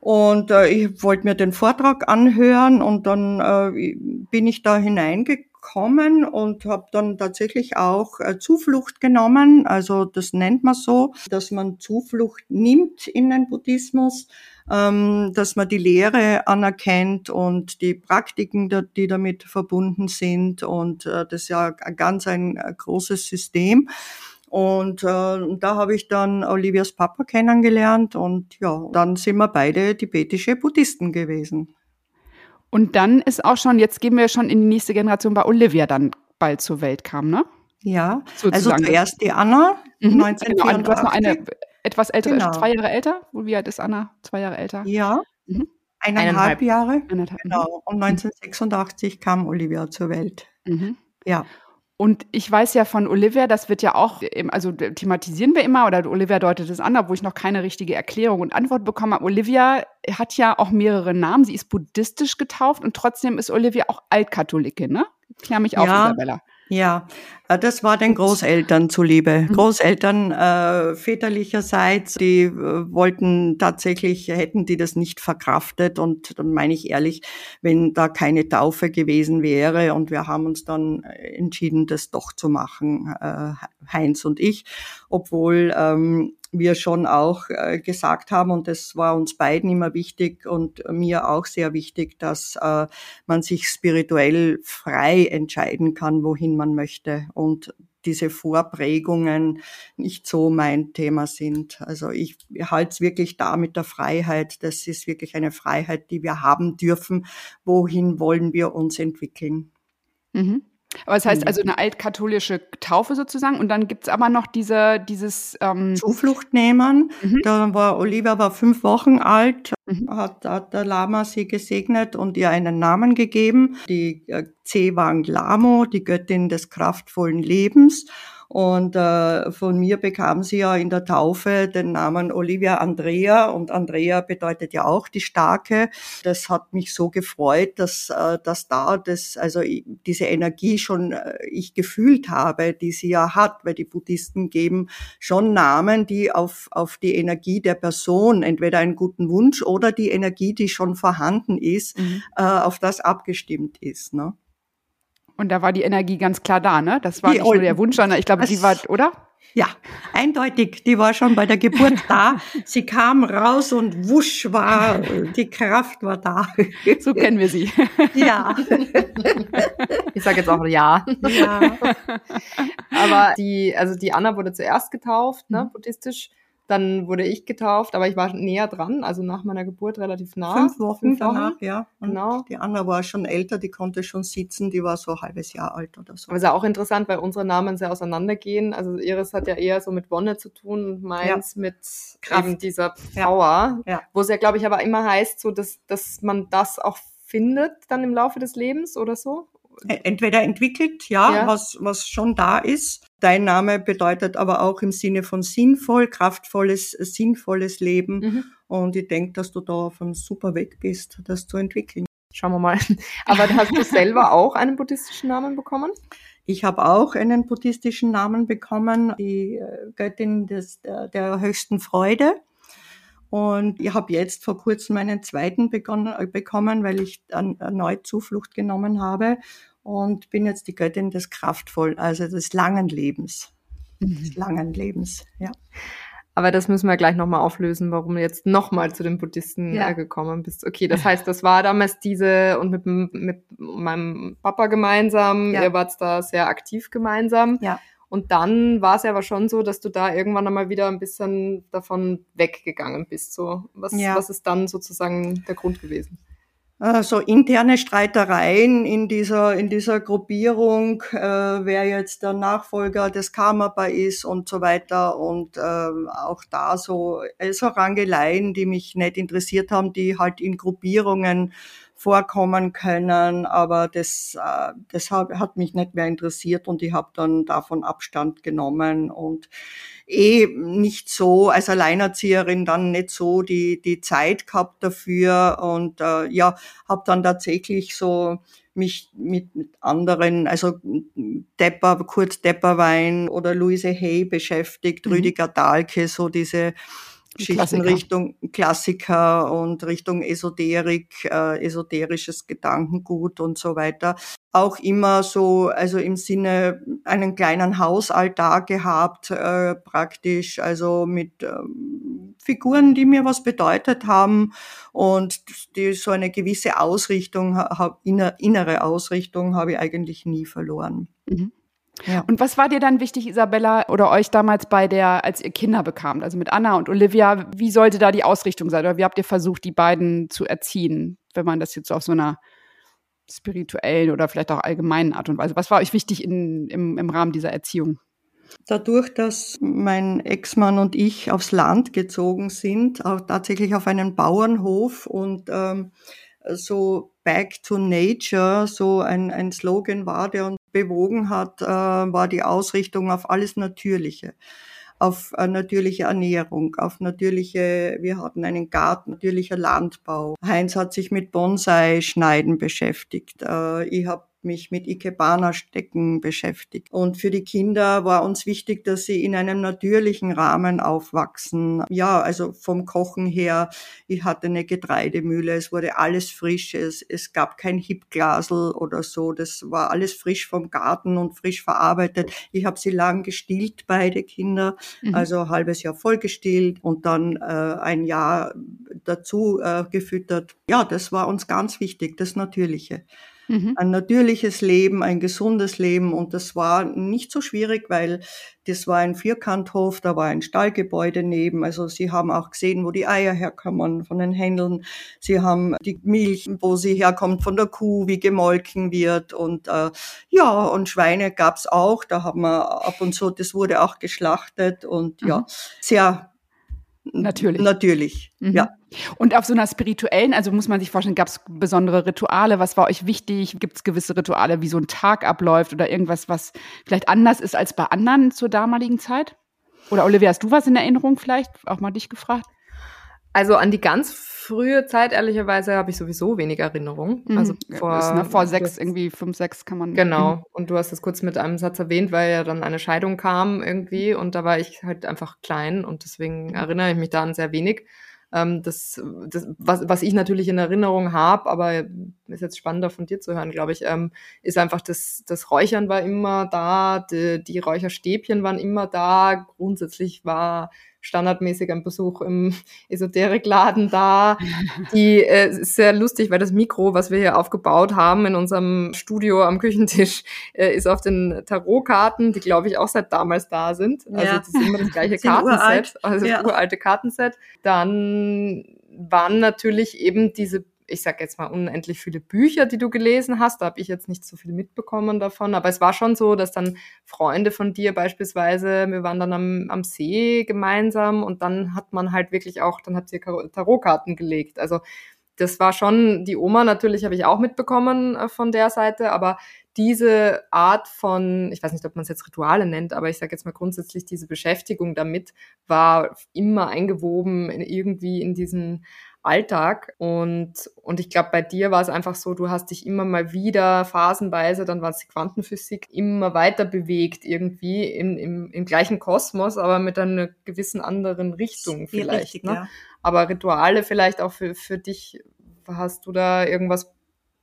Und äh, ich wollte mir den Vortrag anhören und dann äh, bin ich da hineingekommen gekommen und habe dann tatsächlich auch äh, Zuflucht genommen. Also das nennt man so, dass man Zuflucht nimmt in den Buddhismus, ähm, dass man die Lehre anerkennt und die Praktiken, die damit verbunden sind. Und äh, das ist ja ganz ein äh, großes System. Und äh, da habe ich dann Olivias Papa kennengelernt und ja, dann sind wir beide tibetische Buddhisten gewesen. Und dann ist auch schon, jetzt gehen wir schon in die nächste Generation, bei Olivia dann bald zur Welt kam, ne? Ja, Sozusagen. also zuerst die Anna, mhm. 1984. Genau, du hast noch eine etwas ältere, genau. zwei Jahre älter. Wie alt ist Anna? Zwei Jahre älter? Ja, mhm. eineinhalb, eineinhalb, Jahre. Eineinhalb. Genau, und 1986 kam Olivia zur Welt. Mhm. Ja. Und ich weiß ja von Olivia, das wird ja auch, also thematisieren wir immer, oder Olivia deutet es an, obwohl ich noch keine richtige Erklärung und Antwort bekommen habe. Olivia hat ja auch mehrere Namen. Sie ist buddhistisch getauft und trotzdem ist Olivia auch Altkatholikin, ne? Klär mich auf, ja. Isabella. Ja, das war den Großeltern zuliebe. Mhm. Großeltern äh, väterlicherseits, die äh, wollten tatsächlich, hätten die das nicht verkraftet. Und dann meine ich ehrlich, wenn da keine Taufe gewesen wäre und wir haben uns dann entschieden, das doch zu machen, äh, Heinz und ich, obwohl ähm, wir schon auch äh, gesagt haben, und das war uns beiden immer wichtig und mir auch sehr wichtig, dass äh, man sich spirituell frei entscheiden kann, wohin man möchte und diese Vorprägungen nicht so mein Thema sind. Also ich halte es wirklich da mit der Freiheit. Das ist wirklich eine Freiheit, die wir haben dürfen. Wohin wollen wir uns entwickeln? Mhm. Aber es das heißt mhm. also eine altkatholische Taufe sozusagen und dann gibt's aber noch diese, dieses ähm Zuflucht nehmen. Mhm. Da war Olivia war fünf Wochen alt, mhm. hat, hat der Lama sie gesegnet und ihr einen Namen gegeben. Die äh, Cewang Lamo, die Göttin des kraftvollen Lebens. Und äh, von mir bekam sie ja in der Taufe den Namen Olivia Andrea und Andrea bedeutet ja auch die Starke. Das hat mich so gefreut, dass, äh, dass da das, also diese Energie schon äh, ich gefühlt habe, die sie ja hat, weil die Buddhisten geben schon Namen, die auf, auf die Energie der Person, entweder einen guten Wunsch oder die Energie, die schon vorhanden ist, mhm. äh, auf das abgestimmt ist. Ne? Und da war die Energie ganz klar da, ne? Das war die nicht nur der Wunsch, sondern ich glaube, die war, oder? Ja, eindeutig. Die war schon bei der Geburt da. (laughs) Sie kam raus und wusch war, die Kraft war da. So kennen wir sie. (laughs) Ja. Ich sage jetzt auch ja. Ja. Aber die, also die Anna wurde zuerst getauft, ne, mhm. buddhistisch. Dann wurde ich getauft, aber ich war näher dran, also nach meiner Geburt relativ nah. Fünf Wochen, Fünf Wochen. danach, ja. Und genau. Die Anna war schon älter, die konnte schon sitzen, die war so ein halbes Jahr alt oder so. Aber es ist ja auch interessant, weil unsere Namen sehr auseinandergehen. Also Iris hat ja eher so mit Wonne zu tun und meins ja. mit Kraft. eben dieser Power. Ja. ja. Wo es ja, glaube ich, aber immer heißt, so dass, dass man das auch findet dann im Laufe des Lebens oder so. Entweder entwickelt, ja, ja, Was, was schon da ist. Dein Name bedeutet aber auch im Sinne von sinnvoll, kraftvolles, sinnvolles Leben. Mhm. Und ich denke, dass du da auf einem super Weg bist, das zu entwickeln. Schauen wir mal. (laughs) Aber hast du selber auch einen buddhistischen Namen bekommen? Ich habe auch einen buddhistischen Namen bekommen, die äh, Göttin des, der, höchsten Freude. Und ich habe jetzt vor kurzem meinen zweiten begonnen, äh, bekommen, weil ich dann erneut Zuflucht genommen habe. Und bin jetzt die Göttin des Kraftvoll, also des langen Lebens. Mhm. Des langen Lebens, ja. Aber das müssen wir gleich nochmal auflösen, warum du jetzt nochmal zu den Buddhisten ja. äh, gekommen bist. Okay, das heißt, das war damals diese und mit, mit meinem Papa gemeinsam, ja. ihr wart da sehr aktiv gemeinsam. Ja. Und dann war es ja aber schon so, dass du da irgendwann einmal wieder ein bisschen davon weggegangen bist. So, was, ja. was ist dann sozusagen der Grund gewesen? So interne Streitereien in dieser, in dieser Gruppierung, äh, wer jetzt der Nachfolger des Kammerbar ist und so weiter. Und äh, auch da so, so Rangeleien, die mich nicht interessiert haben, die halt in Gruppierungen vorkommen können, aber das, äh, das hat, hat mich nicht mehr interessiert und ich habe dann davon Abstand genommen und eh nicht so als Alleinerzieherin dann nicht so die, die Zeit gehabt dafür und äh, ja, habe dann tatsächlich so mich mit, mit anderen, also Depper, Kurt Depperwein oder Luise Hay beschäftigt, mhm. Rüdiger Dahlke, so diese Schichten Klassiker. Richtung Klassiker und Richtung Esoterik, äh, esoterisches Gedankengut und so weiter. Auch immer so, also im Sinne einen kleinen Hausalltag gehabt, äh, praktisch, also mit ähm, Figuren, die mir was bedeutet haben und die so eine gewisse Ausrichtung, hab, innere Ausrichtung habe ich eigentlich nie verloren. Mhm. Ja. Und was war dir dann wichtig, Isabella, oder euch damals bei der, als ihr Kinder bekamt, also mit Anna und Olivia, wie sollte da die Ausrichtung sein? Oder wie habt ihr versucht, die beiden zu erziehen, wenn man das jetzt auf so einer spirituellen oder vielleicht auch allgemeinen Art und Weise? Was war euch wichtig in, im, im Rahmen dieser Erziehung? Dadurch, dass mein Ex-Mann und ich aufs Land gezogen sind, auch tatsächlich auf einen Bauernhof und ähm, so Back to Nature so ein, ein Slogan war, der uns bewogen hat, äh, war die Ausrichtung auf alles Natürliche auf äh, natürliche Ernährung, auf natürliche, wir hatten einen Garten, natürlicher Landbau. Heinz hat sich mit Bonsai-Schneiden beschäftigt. Äh, ich habe mich mit Ikebana-Stecken beschäftigt. Und für die Kinder war uns wichtig, dass sie in einem natürlichen Rahmen aufwachsen. Ja, also vom Kochen her, ich hatte eine Getreidemühle, es wurde alles frisch, es, es gab kein Hipglasel oder so, das war alles frisch vom Garten und frisch verarbeitet. Ich habe sie lang gestillt, beide Kinder, mhm. also ein halbes Jahr voll gestillt und dann äh, ein Jahr dazu äh, gefüttert. Ja, das war uns ganz wichtig, das Natürliche. Mhm. Ein natürliches Leben, ein gesundes Leben. Und das war nicht so schwierig, weil das war ein Vierkanthof, da war ein Stallgebäude neben. Also sie haben auch gesehen, wo die Eier herkommen von den Händeln. Sie haben die Milch, wo sie herkommt von der Kuh, wie gemolken wird. Und äh, ja, und Schweine gab's auch. Da haben wir ab und zu, das wurde auch geschlachtet und mhm. ja, sehr Natürlich. Natürlich, mhm. ja. Und auf so einer spirituellen, also muss man sich vorstellen, gab es besondere Rituale? Was war euch wichtig? Gibt es gewisse Rituale, wie so ein Tag abläuft oder irgendwas, was vielleicht anders ist als bei anderen zur damaligen Zeit? Oder Olivia, hast du was in Erinnerung vielleicht? Auch mal dich gefragt? Also an die ganz frühe Zeit, ehrlicherweise, habe ich sowieso wenig Erinnerung. Mhm. Also vor, ist, ne, vor sechs, irgendwie fünf, sechs kann man. Genau. Mhm. Und du hast es kurz mit einem Satz erwähnt, weil ja dann eine Scheidung kam irgendwie und da war ich halt einfach klein und deswegen erinnere ich mich da an sehr wenig. Ähm, das, das was, was ich natürlich in Erinnerung habe, aber ist jetzt spannender von dir zu hören, glaube ich, ähm, ist einfach das, das Räuchern war immer da, die, die Räucherstäbchen waren immer da. Grundsätzlich war standardmäßig ein Besuch im (laughs) Esoterikladen da. Die äh, ist sehr lustig, weil das Mikro, was wir hier aufgebaut haben in unserem Studio am Küchentisch, (laughs) äh, ist auf den Tarotkarten, die glaube ich auch seit damals da sind. Also ja. das ist immer das gleiche (laughs) Kartenset, also das ja. uralte Kartenset. Dann waren natürlich eben diese ich sage jetzt mal, unendlich viele Bücher, die du gelesen hast. Da habe ich jetzt nicht so viel mitbekommen davon. Aber es war schon so, dass dann Freunde von dir beispielsweise, wir waren dann am, am See gemeinsam und dann hat man halt wirklich auch, dann hat sie Tarotkarten gelegt. Also das war schon, die Oma natürlich habe ich auch mitbekommen äh, von der Seite, aber diese Art von, ich weiß nicht, ob man es jetzt Rituale nennt, aber ich sage jetzt mal grundsätzlich, diese Beschäftigung damit war immer eingewoben in, irgendwie in diesen Alltag. Und, und ich glaube, bei dir war es einfach so, du hast dich immer mal wieder phasenweise, dann war es die Quantenphysik, immer weiter bewegt irgendwie im, im, im gleichen Kosmos, aber mit einer gewissen anderen Richtung vielleicht. Richtig, ne? ja. Aber Rituale vielleicht auch für, für dich, hast du da irgendwas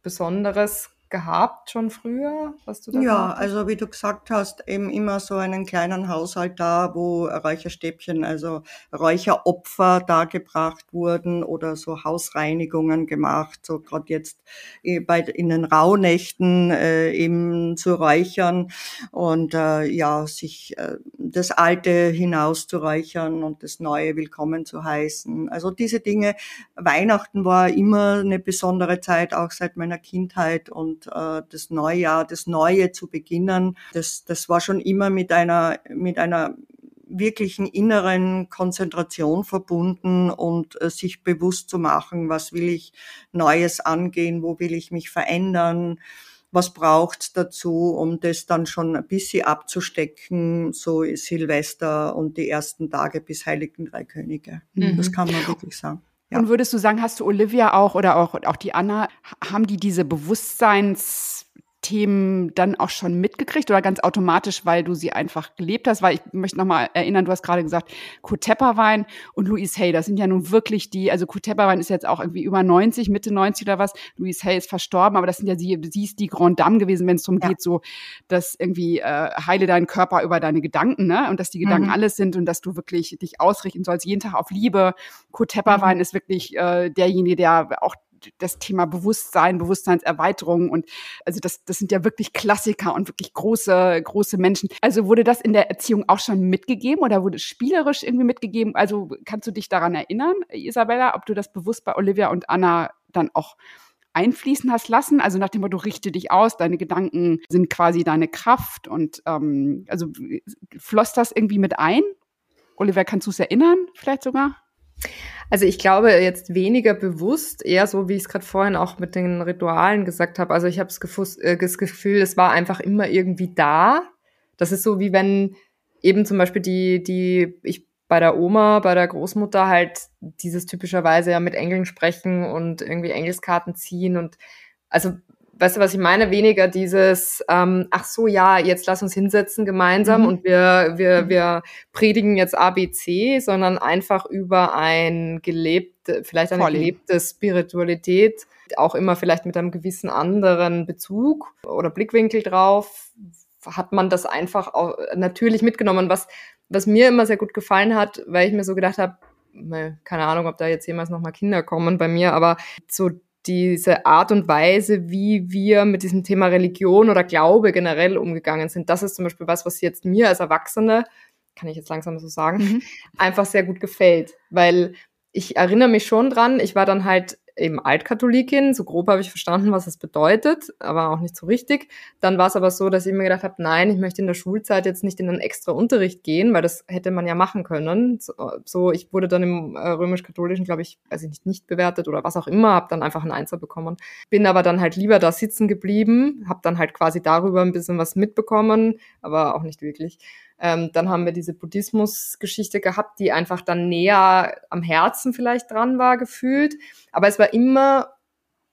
Besonderes gehabt schon früher, was du da Ja, also wie du gesagt hast, eben immer so einen kleinen Haushalt da, wo Räucherstäbchen, also Räucheropfer dargebracht wurden oder so Hausreinigungen gemacht, so gerade jetzt äh, bei in den Rauhnächten äh, eben zu räuchern und äh, ja, sich äh, das Alte hinaus zu räuchern und das Neue willkommen zu heißen. Also diese Dinge, Weihnachten war immer eine besondere Zeit, auch seit meiner Kindheit und äh, das Neujahr, das Neue zu beginnen. Das, das war schon immer mit einer, mit einer wirklichen inneren Konzentration verbunden und äh, sich bewusst zu machen, was will ich Neues angehen, wo will ich mich verändern, was braucht's dazu, um das dann schon ein bisschen abzustecken, so Silvester und die ersten Tage bis Heiligen Drei Könige. Mhm. Das kann man wirklich sagen. Ja. Und würdest du sagen, hast du Olivia auch oder auch, auch die Anna, haben die diese Bewusstseins- Themen dann auch schon mitgekriegt oder ganz automatisch, weil du sie einfach gelebt hast? Weil ich möchte nochmal erinnern, du hast gerade gesagt, Kutepperwein und Louise Hay, das sind ja nun wirklich die, also Kutepperwein ist jetzt auch irgendwie über 90, Mitte 90 oder was. Louise Hay ist verstorben, aber das sind ja sie, sie ist die Grand Dame gewesen, wenn es darum ja. geht, so, dass irgendwie äh, heile deinen Körper über deine Gedanken, ne? Und dass die Gedanken mhm. alles sind und dass du wirklich dich ausrichten sollst, jeden Tag auf Liebe. Kutepperwein mhm. ist wirklich äh, derjenige, der auch das Thema Bewusstsein, Bewusstseinserweiterung und also das, das sind ja wirklich Klassiker und wirklich große, große Menschen. Also wurde das in der Erziehung auch schon mitgegeben oder wurde spielerisch irgendwie mitgegeben? Also kannst du dich daran erinnern, Isabella, ob du das bewusst bei Olivia und Anna dann auch einfließen hast lassen? Also nach dem Motto, richte dich aus, deine Gedanken sind quasi deine Kraft und ähm, also floss das irgendwie mit ein? Oliver, kannst du es erinnern, vielleicht sogar? Also ich glaube jetzt weniger bewusst, eher so, wie ich es gerade vorhin auch mit den Ritualen gesagt habe. Also ich habe äh, das Gefühl, es war einfach immer irgendwie da. Das ist so wie wenn eben zum Beispiel die, die, ich bei der Oma, bei der Großmutter halt dieses typischerweise ja mit Engeln sprechen und irgendwie Engelskarten ziehen und also weißt du, was ich meine? Weniger dieses, ähm, ach so, ja, jetzt lass uns hinsetzen gemeinsam mhm. und wir, wir, mhm. wir predigen jetzt ABC, sondern einfach über ein gelebt, vielleicht eine Vorleben. gelebte Spiritualität, auch immer vielleicht mit einem gewissen anderen Bezug oder Blickwinkel drauf, hat man das einfach auch natürlich mitgenommen, was, was mir immer sehr gut gefallen hat, weil ich mir so gedacht habe, keine Ahnung, ob da jetzt jemals nochmal Kinder kommen bei mir, aber so diese Art und Weise, wie wir mit diesem Thema Religion oder Glaube generell umgegangen sind. Das ist zum Beispiel was, was jetzt mir als Erwachsene, kann ich jetzt langsam so sagen, mhm. einfach sehr gut gefällt. Weil ich erinnere mich schon dran, ich war dann halt eben Altkatholikin, so grob habe ich verstanden, was es bedeutet, aber auch nicht so richtig. Dann war es aber so, dass ich mir gedacht habe, nein, ich möchte in der Schulzeit jetzt nicht in einen extra Unterricht gehen, weil das hätte man ja machen können. So, ich wurde dann im äh, römisch-katholischen, glaube ich, weiß ich nicht, nicht bewertet oder was auch immer, habe dann einfach einen Einser bekommen. Bin aber dann halt lieber da sitzen geblieben, habe dann halt quasi darüber ein bisschen was mitbekommen, aber auch nicht wirklich. Ähm, dann haben wir diese Buddhismus-Geschichte gehabt, die einfach dann näher am Herzen vielleicht dran war gefühlt. Aber es war immer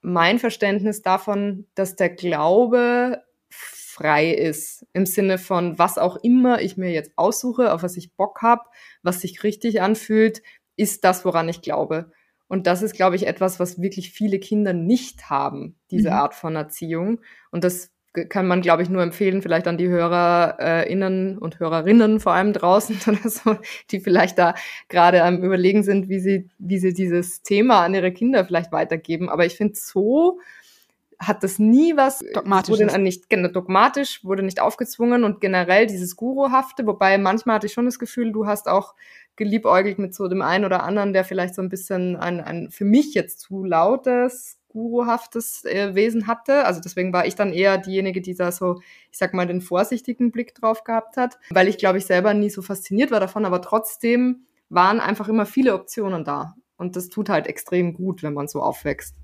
mein Verständnis davon, dass der Glaube frei ist. Im Sinne von, was auch immer ich mir jetzt aussuche, auf was ich Bock habe, was sich richtig anfühlt, ist das, woran ich glaube. Und das ist, glaube ich, etwas, was wirklich viele Kinder nicht haben, diese mhm. Art von Erziehung. Und das kann man, glaube ich, nur empfehlen, vielleicht an die HörerInnen und Hörerinnen vor allem draußen (laughs) oder so, die vielleicht da gerade am Überlegen sind, wie sie, wie sie dieses Thema an ihre Kinder vielleicht weitergeben. Aber ich finde, so hat das nie was dogmatisch wurde nicht genau, dogmatisch wurde nicht aufgezwungen und generell dieses Guruhafte wobei manchmal hatte ich schon das Gefühl du hast auch geliebäugelt mit so dem einen oder anderen der vielleicht so ein bisschen ein, ein für mich jetzt zu lautes guruhaftes äh, Wesen hatte. Also deswegen war ich dann eher diejenige, die da so, ich sag mal, den vorsichtigen Blick drauf gehabt hat, weil ich glaube ich selber nie so fasziniert war davon, aber trotzdem waren einfach immer viele Optionen da. Und das tut halt extrem gut, wenn man so aufwächst.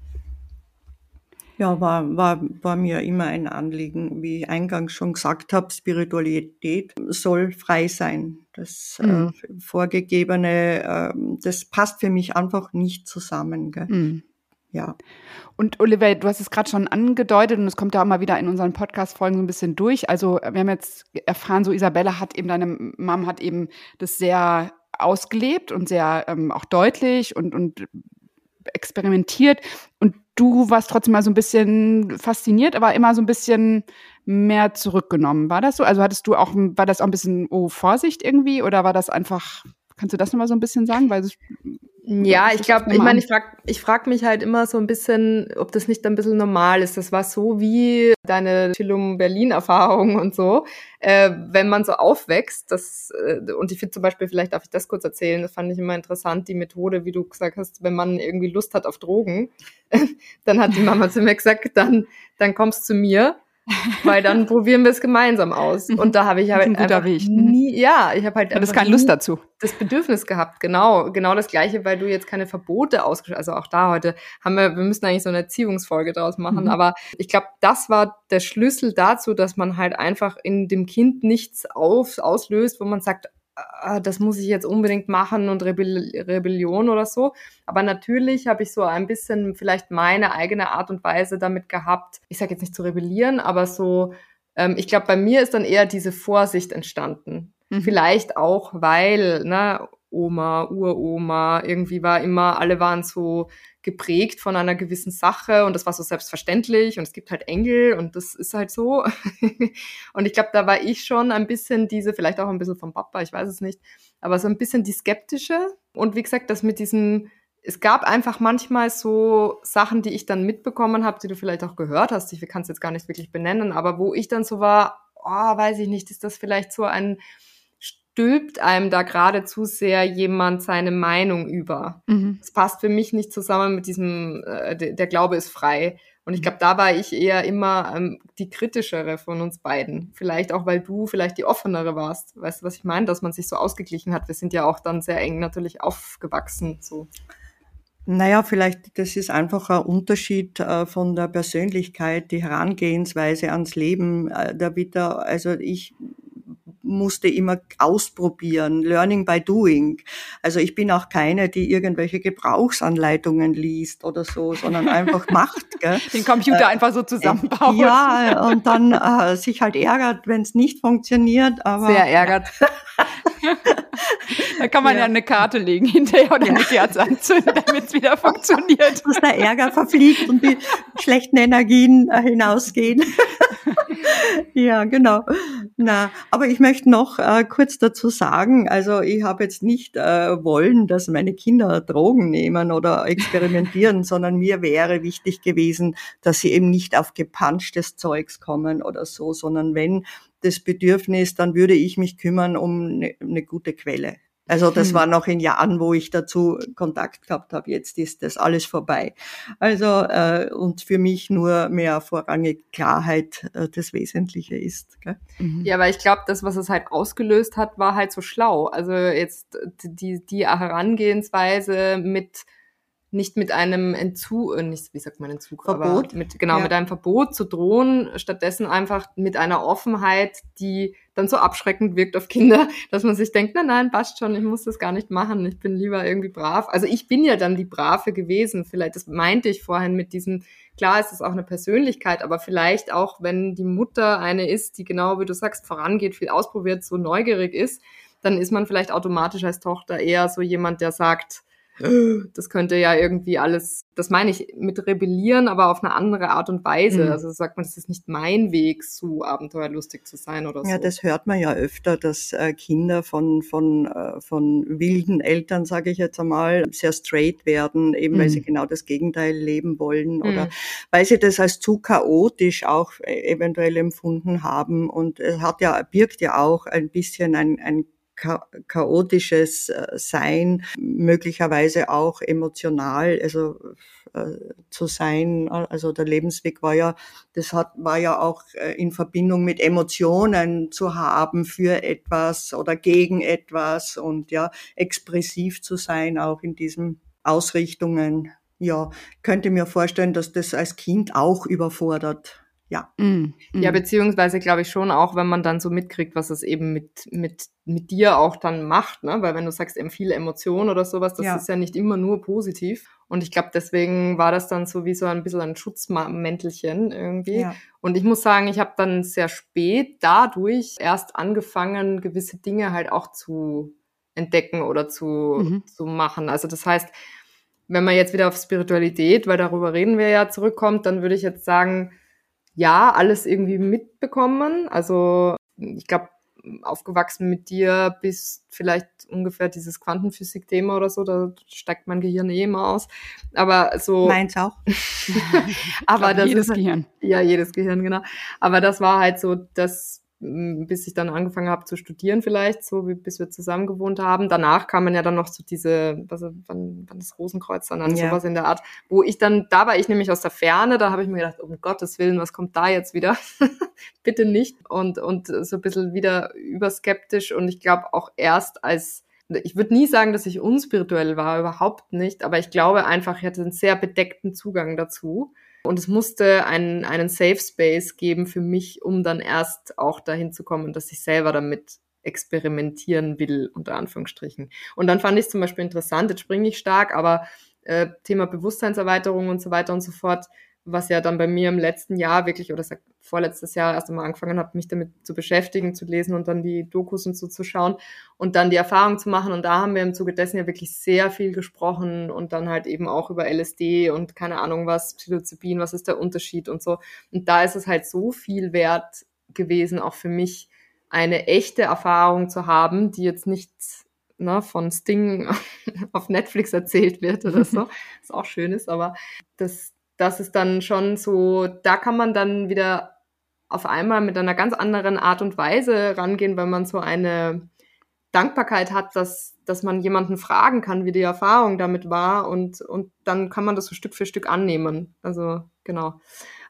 Ja, war, war, war mir immer ein Anliegen. Wie ich eingangs schon gesagt habe, Spiritualität soll frei sein. Das äh, mhm. äh, Vorgegebene, äh, das passt für mich einfach nicht zusammen. Gell? Mhm ja. Und Oliver, du hast es gerade schon angedeutet und es kommt ja auch mal wieder in unseren Podcast-Folgen so ein bisschen durch. Also wir haben jetzt erfahren, so Isabella hat eben, deine Mom hat eben das sehr ausgelebt und sehr ähm, auch deutlich und, und experimentiert und du warst trotzdem mal so ein bisschen fasziniert, aber immer so ein bisschen mehr zurückgenommen. War das so? Also hattest du auch, war das auch ein bisschen, oh, Vorsicht irgendwie oder war das einfach, kannst du das nochmal so ein bisschen sagen? Weil ja, ich glaube, ich meine, ich frage ich frag mich halt immer so ein bisschen, ob das nicht ein bisschen normal ist. Das war so wie deine Chillum Berlin-Erfahrung und so. Äh, wenn man so aufwächst, das, äh, und ich finde zum Beispiel, vielleicht darf ich das kurz erzählen, das fand ich immer interessant, die Methode, wie du gesagt hast, wenn man irgendwie Lust hat auf Drogen, (laughs) dann hat die Mama zu mir gesagt, dann, dann kommst zu mir weil dann (laughs) probieren wir es gemeinsam aus. Und da habe ich halt ein einfach Weg. Mhm. nie, ja, ich habe halt einfach keine Lust dazu. Das Bedürfnis gehabt, genau, genau das gleiche, weil du jetzt keine Verbote ausgeschlossen, also auch da heute haben wir, wir müssen eigentlich so eine Erziehungsfolge draus machen, mhm. aber ich glaube, das war der Schlüssel dazu, dass man halt einfach in dem Kind nichts auf, auslöst, wo man sagt, das muss ich jetzt unbedingt machen und Rebell Rebellion oder so. Aber natürlich habe ich so ein bisschen vielleicht meine eigene Art und Weise damit gehabt. Ich sage jetzt nicht zu rebellieren, aber so, ähm, ich glaube, bei mir ist dann eher diese Vorsicht entstanden. Mhm. Vielleicht auch, weil, ne, Oma, Uroma, irgendwie war immer, alle waren so geprägt von einer gewissen Sache und das war so selbstverständlich und es gibt halt Engel und das ist halt so. (laughs) und ich glaube, da war ich schon ein bisschen diese, vielleicht auch ein bisschen vom Papa, ich weiß es nicht, aber so ein bisschen die skeptische und wie gesagt, das mit diesem es gab einfach manchmal so Sachen, die ich dann mitbekommen habe, die du vielleicht auch gehört hast. Ich kann es jetzt gar nicht wirklich benennen, aber wo ich dann so war, oh, weiß ich nicht, ist das vielleicht so ein stülpt einem da gerade zu sehr jemand seine Meinung über. Mhm. Das passt für mich nicht zusammen mit diesem, äh, der Glaube ist frei. Und ich glaube, da war ich eher immer ähm, die kritischere von uns beiden. Vielleicht auch, weil du vielleicht die offenere warst. Weißt du, was ich meine? Dass man sich so ausgeglichen hat. Wir sind ja auch dann sehr eng natürlich aufgewachsen. So. Naja, vielleicht, das ist einfach ein Unterschied äh, von der Persönlichkeit, die Herangehensweise ans Leben. Äh, der Bitter, also ich musste immer ausprobieren, Learning by Doing. Also ich bin auch keine, die irgendwelche Gebrauchsanleitungen liest oder so, sondern einfach (laughs) macht. Gell? Den Computer äh, einfach so zusammenbaut. Ja, und dann äh, sich halt ärgert, wenn es nicht funktioniert. Aber, Sehr ärgert. (laughs) (laughs) da kann man ja. ja. eine Karte legen hinterher oder eine Kerze anzünden, damit es wieder (laughs) funktioniert. Dass der Ärger verfliegt und die schlechten Energien äh, hinausgehen. (laughs) ja, genau. Na, aber ich möchte noch äh, kurz dazu sagen, also ich habe jetzt nicht äh, wollen, dass meine Kinder Drogen nehmen oder experimentieren, sondern mir wäre wichtig gewesen, dass sie eben nicht auf gepanschtes Zeugs kommen oder so, sondern wenn das Bedürfnis, dann würde ich mich kümmern um eine, eine gute Quelle. Also das hm. war noch in Jahren, wo ich dazu Kontakt gehabt habe. Jetzt ist das alles vorbei. Also äh, und für mich nur mehr vorrangig Klarheit äh, das Wesentliche ist. Gell? Mhm. Ja, aber ich glaube, das, was es halt ausgelöst hat, war halt so schlau. Also jetzt die die Herangehensweise mit nicht mit einem Entzug, äh, nicht, wie sagt man Entzug, Verbot. aber mit, genau, ja. mit einem Verbot zu drohen, stattdessen einfach mit einer Offenheit, die dann so abschreckend wirkt auf Kinder, (laughs) dass man sich denkt, nein, nein, passt schon, ich muss das gar nicht machen, ich bin lieber irgendwie brav. Also ich bin ja dann die Brave gewesen, vielleicht, das meinte ich vorhin mit diesem, klar ist es auch eine Persönlichkeit, aber vielleicht auch, wenn die Mutter eine ist, die genau wie du sagst, vorangeht, viel ausprobiert, so neugierig ist, dann ist man vielleicht automatisch als Tochter eher so jemand, der sagt, das könnte ja irgendwie alles, das meine ich mit rebellieren, aber auf eine andere Art und Weise. Mhm. Also sagt man, das ist nicht mein Weg, so abenteuerlustig zu sein oder so. Ja, das hört man ja öfter, dass äh, Kinder von, von, äh, von wilden Eltern, sage ich jetzt einmal, sehr straight werden, eben mhm. weil sie mhm. genau das Gegenteil leben wollen oder mhm. weil sie das als zu chaotisch auch äh, eventuell empfunden haben. Und es hat ja, birgt ja auch ein bisschen ein, ein chaotisches äh, Sein, möglicherweise auch emotional, also äh, zu sein. Also der Lebensweg war ja, das hat, war ja auch äh, in Verbindung mit Emotionen zu haben für etwas oder gegen etwas und ja, expressiv zu sein, auch in diesen Ausrichtungen. Ja, könnte mir vorstellen, dass das als Kind auch überfordert ja. Mm. Ja, beziehungsweise glaube ich schon auch, wenn man dann so mitkriegt, was es eben mit, mit, mit dir auch dann macht, ne? Weil wenn du sagst, eben viele Emotionen oder sowas, das ja. ist ja nicht immer nur positiv. Und ich glaube, deswegen war das dann so wie so ein bisschen ein Schutzmäntelchen irgendwie. Ja. Und ich muss sagen, ich habe dann sehr spät dadurch erst angefangen, gewisse Dinge halt auch zu entdecken oder zu, mhm. zu machen. Also das heißt, wenn man jetzt wieder auf Spiritualität, weil darüber reden wir ja, zurückkommt, dann würde ich jetzt sagen, ja, alles irgendwie mitbekommen. Also ich glaube, aufgewachsen mit dir bis vielleicht ungefähr dieses Quantenphysik-Thema oder so, da steigt mein Gehirn eh immer aus. Aber so. Meins auch. (laughs) aber das jedes ist, halt Gehirn. Ja, jedes Gehirn, genau. Aber das war halt so das bis ich dann angefangen habe zu studieren vielleicht, so wie, bis wir zusammen gewohnt haben. Danach kam man ja dann noch zu diese, was, wann, wann das Rosenkreuz dann an, ja. sowas in der Art, wo ich dann, da war ich nämlich aus der Ferne, da habe ich mir gedacht, um Gottes Willen, was kommt da jetzt wieder? (laughs) Bitte nicht. Und, und so ein bisschen wieder überskeptisch und ich glaube auch erst als ich würde nie sagen, dass ich unspirituell war, überhaupt nicht, aber ich glaube einfach, ich hatte einen sehr bedeckten Zugang dazu. Und es musste einen, einen Safe Space geben für mich, um dann erst auch dahin zu kommen, dass ich selber damit experimentieren will, unter Anführungsstrichen. Und dann fand ich zum Beispiel interessant, jetzt springe ich stark, aber äh, Thema Bewusstseinserweiterung und so weiter und so fort, was ja dann bei mir im letzten Jahr wirklich, oder vorletztes Jahr erst einmal angefangen habe, mich damit zu beschäftigen, zu lesen und dann die Dokus und so zu schauen und dann die Erfahrung zu machen. Und da haben wir im Zuge dessen ja wirklich sehr viel gesprochen und dann halt eben auch über LSD und keine Ahnung was, Psilocybin, was ist der Unterschied und so. Und da ist es halt so viel wert gewesen, auch für mich eine echte Erfahrung zu haben, die jetzt nicht ne, von Sting (laughs) auf Netflix erzählt wird oder so, (laughs) was auch schön ist, aber das, das ist dann schon so, da kann man dann wieder auf einmal mit einer ganz anderen Art und Weise rangehen, weil man so eine Dankbarkeit hat, dass, dass man jemanden fragen kann, wie die Erfahrung damit war und, und dann kann man das so Stück für Stück annehmen. Also genau.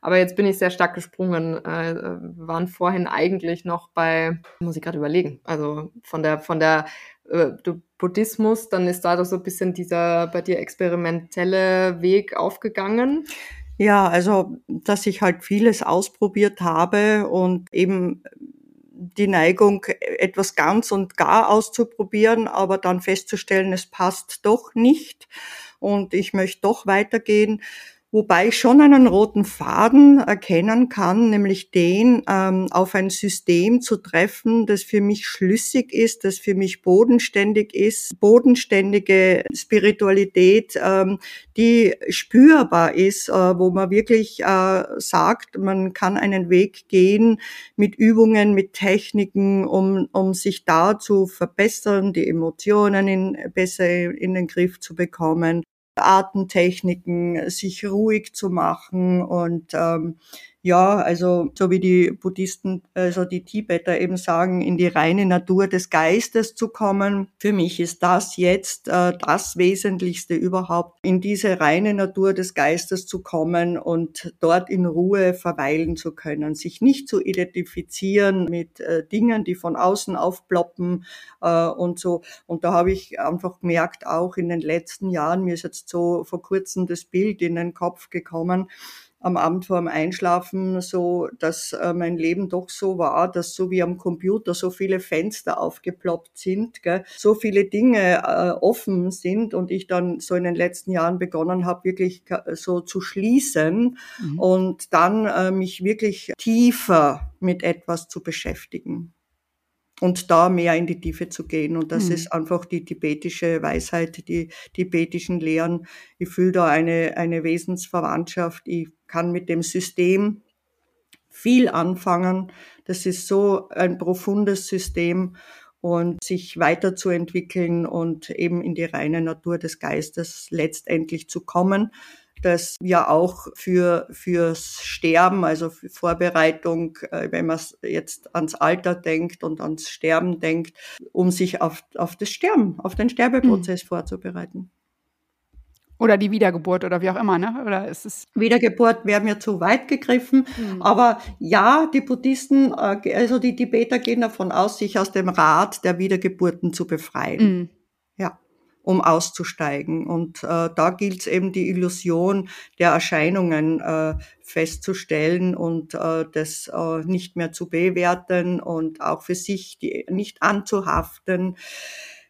Aber jetzt bin ich sehr stark gesprungen. Äh, waren vorhin eigentlich noch bei, muss ich gerade überlegen, also von der, von der äh, Buddhismus, dann ist da doch so ein bisschen dieser bei dir experimentelle Weg aufgegangen. Ja, also, dass ich halt vieles ausprobiert habe und eben die Neigung, etwas ganz und gar auszuprobieren, aber dann festzustellen, es passt doch nicht und ich möchte doch weitergehen wobei ich schon einen roten Faden erkennen kann, nämlich den, ähm, auf ein System zu treffen, das für mich schlüssig ist, das für mich bodenständig ist, bodenständige Spiritualität, ähm, die spürbar ist, äh, wo man wirklich äh, sagt, man kann einen Weg gehen mit Übungen, mit Techniken, um, um sich da zu verbessern, die Emotionen in, besser in den Griff zu bekommen, Atemtechniken, sich ruhig zu machen und ähm, ja, also so wie die Buddhisten, also die Tibeter eben sagen, in die reine Natur des Geistes zu kommen. Für mich ist das jetzt äh, das Wesentlichste überhaupt, in diese reine Natur des Geistes zu kommen und dort in Ruhe verweilen zu können, sich nicht zu identifizieren mit äh, Dingen, die von außen aufploppen äh, und so. Und da habe ich einfach gemerkt, auch in den letzten Jahren, mir ist jetzt so vor kurzem das Bild in den Kopf gekommen, am Abend vor dem Einschlafen so, dass äh, mein Leben doch so war, dass so wie am Computer so viele Fenster aufgeploppt sind, gell, so viele Dinge äh, offen sind und ich dann so in den letzten Jahren begonnen habe, wirklich so zu schließen mhm. und dann äh, mich wirklich tiefer mit etwas zu beschäftigen und da mehr in die Tiefe zu gehen. Und das mhm. ist einfach die tibetische Weisheit, die tibetischen Lehren. Ich fühle da eine, eine Wesensverwandtschaft. Ich kann mit dem System viel anfangen. Das ist so ein profundes System und sich weiterzuentwickeln und eben in die reine Natur des Geistes letztendlich zu kommen das ja auch für fürs Sterben, also für Vorbereitung, äh, wenn man jetzt ans Alter denkt und ans Sterben denkt, um sich auf, auf das Sterben, auf den Sterbeprozess mhm. vorzubereiten. Oder die Wiedergeburt oder wie auch immer, ne? Oder ist es Wiedergeburt wäre mir zu weit gegriffen. Mhm. Aber ja, die Buddhisten, äh, also die Tibeter gehen davon aus, sich aus dem Rad der Wiedergeburten zu befreien. Mhm um auszusteigen. Und äh, da gilt es eben die Illusion der Erscheinungen äh, festzustellen und äh, das äh, nicht mehr zu bewerten und auch für sich die, nicht anzuhaften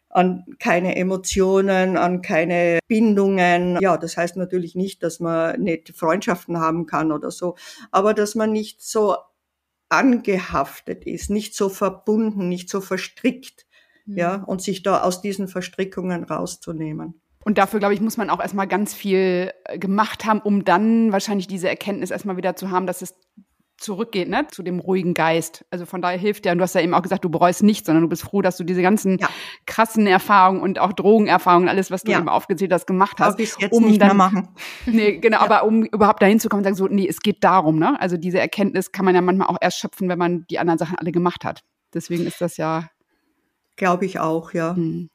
an keine Emotionen, an keine Bindungen. Ja, das heißt natürlich nicht, dass man nicht Freundschaften haben kann oder so, aber dass man nicht so angehaftet ist, nicht so verbunden, nicht so verstrickt ja, mhm. und sich da aus diesen Verstrickungen rauszunehmen. Und dafür, glaube ich, muss man auch erstmal ganz viel äh, gemacht haben, um dann wahrscheinlich diese Erkenntnis erstmal wieder zu haben, dass es zurückgeht, ne, zu dem ruhigen Geist. Also von daher hilft ja, und du hast ja eben auch gesagt, du bereust nichts, sondern du bist froh, dass du diese ganzen ja. krassen Erfahrungen und auch Drogenerfahrungen, alles, was du ja. eben aufgezählt hast, gemacht hast. Ich jetzt um nicht dann, mehr machen. (laughs) Nee, genau, ja. aber um überhaupt dahin zu kommen und sagen, so, nee, es geht darum, ne? Also diese Erkenntnis kann man ja manchmal auch erst schöpfen, wenn man die anderen Sachen alle gemacht hat. Deswegen ist das ja. Glaube ich auch, ja. Hm.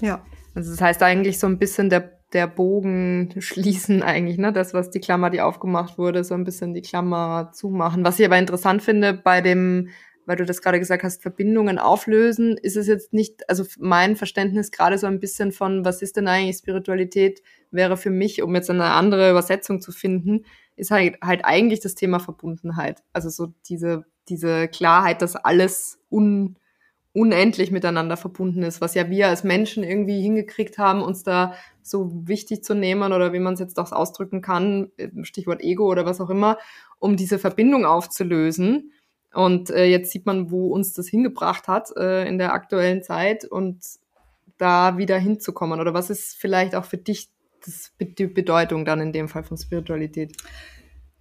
Ja. Also das heißt eigentlich so ein bisschen der der Bogen schließen (laughs) eigentlich, ne? Das, was die Klammer, die aufgemacht wurde, so ein bisschen die Klammer zumachen. Was ich aber interessant finde bei dem, weil du das gerade gesagt hast, Verbindungen auflösen, ist es jetzt nicht, also mein Verständnis gerade so ein bisschen von, was ist denn eigentlich Spiritualität, wäre für mich, um jetzt eine andere Übersetzung zu finden, ist halt, halt eigentlich das Thema Verbundenheit. Also so diese, diese Klarheit, dass alles un, unendlich miteinander verbunden ist, was ja wir als Menschen irgendwie hingekriegt haben, uns da so wichtig zu nehmen oder wie man es jetzt auch ausdrücken kann, Stichwort Ego oder was auch immer, um diese Verbindung aufzulösen. Und äh, jetzt sieht man, wo uns das hingebracht hat äh, in der aktuellen Zeit und da wieder hinzukommen. Oder was ist vielleicht auch für dich das, die Bedeutung dann in dem Fall von Spiritualität?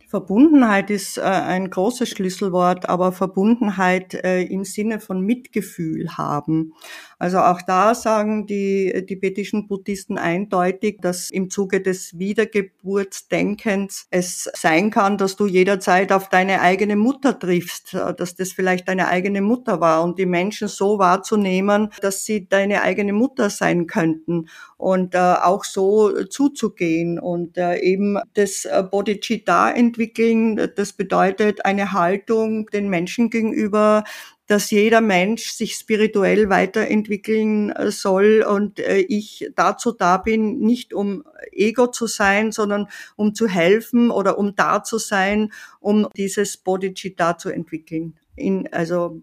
Verbundenheit ist äh, ein großes Schlüsselwort, aber Verbundenheit äh, im Sinne von Mitgefühl haben. Also auch da sagen die tibetischen Buddhisten eindeutig, dass im Zuge des Wiedergeburtsdenkens es sein kann, dass du jederzeit auf deine eigene Mutter triffst, dass das vielleicht deine eigene Mutter war und die Menschen so wahrzunehmen, dass sie deine eigene Mutter sein könnten und äh, auch so zuzugehen und eben das Bodhicitta entwickeln. Das bedeutet eine Haltung den Menschen gegenüber, dass jeder Mensch sich spirituell weiterentwickeln äh, soll und äh, ich dazu da bin, nicht um Ego zu sein, sondern um zu helfen oder um da zu sein, um dieses Bodhicitta zu entwickeln. In, also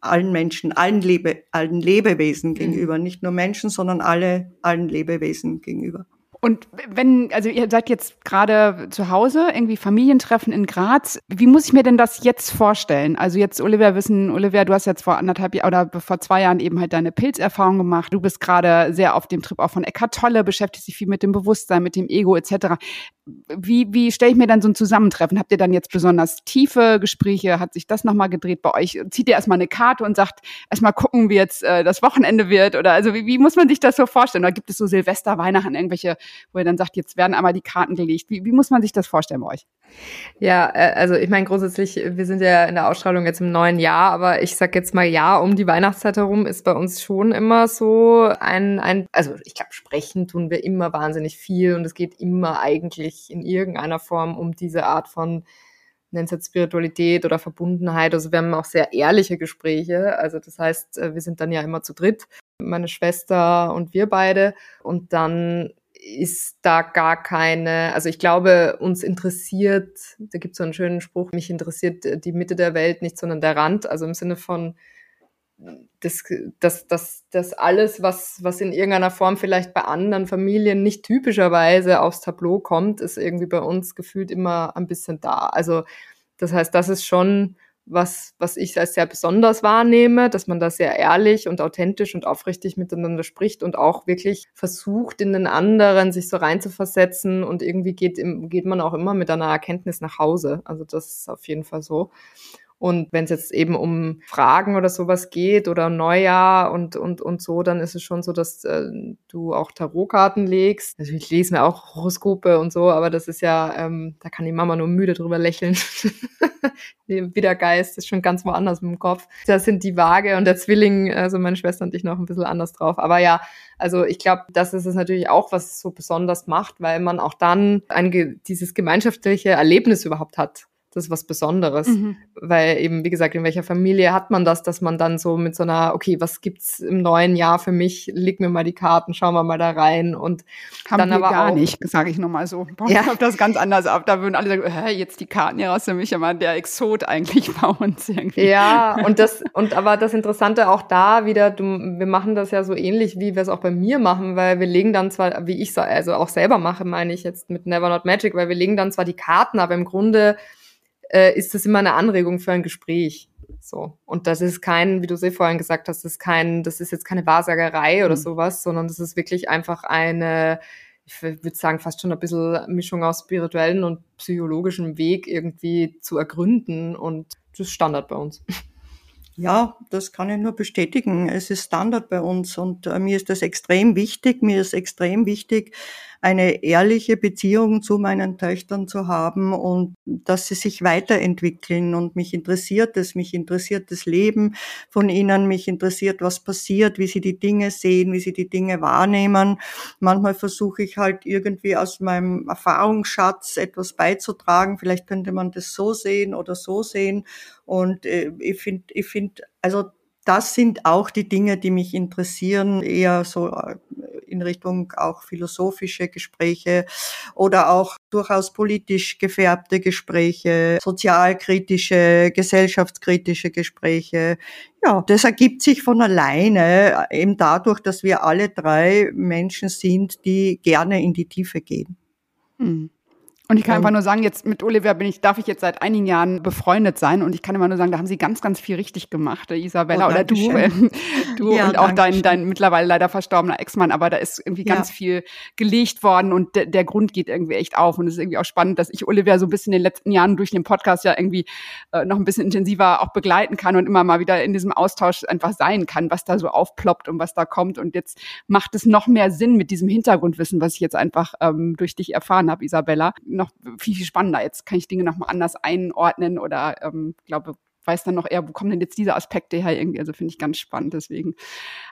allen Menschen, allen, Lebe, allen Lebewesen mhm. gegenüber, nicht nur Menschen, sondern alle, allen Lebewesen gegenüber. Und wenn, also ihr seid jetzt gerade zu Hause, irgendwie Familientreffen in Graz. Wie muss ich mir denn das jetzt vorstellen? Also jetzt, Olivia, wissen, Olivia, du hast jetzt vor anderthalb Jahren oder vor zwei Jahren eben halt deine Pilzerfahrung gemacht. Du bist gerade sehr auf dem Trip auch von Eckhart Tolle, beschäftigst dich viel mit dem Bewusstsein, mit dem Ego etc. Wie, wie stelle ich mir dann so ein Zusammentreffen? Habt ihr dann jetzt besonders tiefe Gespräche? Hat sich das nochmal gedreht bei euch? Zieht ihr erstmal eine Karte und sagt, erstmal gucken, wie jetzt äh, das Wochenende wird? Oder also wie, wie muss man sich das so vorstellen? Oder gibt es so Silvester, Weihnachten, irgendwelche wo er dann sagt, jetzt werden einmal die Karten gelegt. Wie, wie muss man sich das vorstellen bei euch? Ja, äh, also ich meine grundsätzlich, wir sind ja in der Ausstrahlung jetzt im neuen Jahr, aber ich sag jetzt mal ja, um die Weihnachtszeit herum ist bei uns schon immer so ein, ein also ich glaube, sprechen tun wir immer wahnsinnig viel und es geht immer eigentlich in irgendeiner Form um diese Art von nennt es jetzt Spiritualität oder Verbundenheit. Also wir haben auch sehr ehrliche Gespräche. Also das heißt, äh, wir sind dann ja immer zu dritt, meine Schwester und wir beide. Und dann ist da gar keine, also ich glaube, uns interessiert, da gibt es so einen schönen Spruch, mich interessiert die Mitte der Welt nicht, sondern der Rand, also im Sinne von, das, das, das, das alles, was, was in irgendeiner Form vielleicht bei anderen Familien nicht typischerweise aufs Tableau kommt, ist irgendwie bei uns gefühlt immer ein bisschen da. Also das heißt, das ist schon was, was ich als sehr besonders wahrnehme, dass man da sehr ehrlich und authentisch und aufrichtig miteinander spricht und auch wirklich versucht, in den anderen sich so reinzuversetzen und irgendwie geht, geht man auch immer mit einer Erkenntnis nach Hause. Also das ist auf jeden Fall so. Und wenn es jetzt eben um Fragen oder sowas geht oder Neujahr und, und, und so, dann ist es schon so, dass äh, du auch Tarotkarten legst. Natürlich lesen wir auch Horoskope und so, aber das ist ja, ähm, da kann die Mama nur müde drüber lächeln. (laughs) der Geist ist schon ganz woanders im Kopf. Da sind die Waage und der Zwilling, also meine Schwester und ich noch ein bisschen anders drauf. Aber ja, also ich glaube, das ist es natürlich auch, was es so besonders macht, weil man auch dann ein, dieses gemeinschaftliche Erlebnis überhaupt hat das ist was Besonderes. Mhm. Weil eben, wie gesagt, in welcher Familie hat man das, dass man dann so mit so einer, okay, was gibt's im neuen Jahr für mich? Leg mir mal die Karten, schauen wir mal da rein. Und Haben dann aber gar auch, nicht, sage ich nochmal so. Bei ja. das ganz anders ab. Da würden alle sagen, hä, jetzt die Karten hier raus für mich, aber der Exot eigentlich (laughs) bei uns irgendwie. Ja, und das, und aber das Interessante auch da wieder, du, wir machen das ja so ähnlich, wie wir es auch bei mir machen, weil wir legen dann zwar, wie ich so, also auch selber mache, meine ich jetzt mit Never Not Magic, weil wir legen dann zwar die Karten, aber im Grunde äh, ist das immer eine Anregung für ein Gespräch. So. Und das ist kein, wie du sie vorhin gesagt hast, das ist kein, das ist jetzt keine Wahrsagerei oder mhm. sowas, sondern das ist wirklich einfach eine, ich würde sagen, fast schon ein bisschen Mischung aus spirituellen und psychologischem Weg irgendwie zu ergründen. Und das ist Standard bei uns. Ja, das kann ich nur bestätigen. Es ist Standard bei uns und äh, mir ist das extrem wichtig. Mir ist extrem wichtig, eine ehrliche Beziehung zu meinen Töchtern zu haben und dass sie sich weiterentwickeln. Und mich interessiert es, mich interessiert das Leben von ihnen, mich interessiert, was passiert, wie sie die Dinge sehen, wie sie die Dinge wahrnehmen. Manchmal versuche ich halt irgendwie aus meinem Erfahrungsschatz etwas beizutragen. Vielleicht könnte man das so sehen oder so sehen. Und äh, ich finde, ich finde, also das sind auch die Dinge, die mich interessieren, eher so äh, in Richtung auch philosophische Gespräche oder auch durchaus politisch gefärbte Gespräche, sozialkritische, gesellschaftskritische Gespräche. Ja, das ergibt sich von alleine, äh, eben dadurch, dass wir alle drei Menschen sind, die gerne in die Tiefe gehen. Hm. Und ich kann einfach nur sagen, jetzt mit Olivia bin ich, darf ich jetzt seit einigen Jahren befreundet sein. Und ich kann immer nur sagen, da haben sie ganz, ganz viel richtig gemacht, Isabella oh, oder du, äh, (laughs) du ja, und auch dein, dein mittlerweile leider verstorbener Ex-Mann, aber da ist irgendwie ganz ja. viel gelegt worden und de der Grund geht irgendwie echt auf. Und es ist irgendwie auch spannend, dass ich Olivia so ein bisschen in den letzten Jahren durch den Podcast ja irgendwie äh, noch ein bisschen intensiver auch begleiten kann und immer mal wieder in diesem Austausch einfach sein kann, was da so aufploppt und was da kommt. Und jetzt macht es noch mehr Sinn mit diesem Hintergrundwissen, was ich jetzt einfach ähm, durch dich erfahren habe, Isabella noch viel, viel spannender. Jetzt kann ich Dinge noch mal anders einordnen oder ähm, glaube, weiß dann noch eher, wo kommen denn jetzt diese Aspekte her irgendwie. Also finde ich ganz spannend deswegen.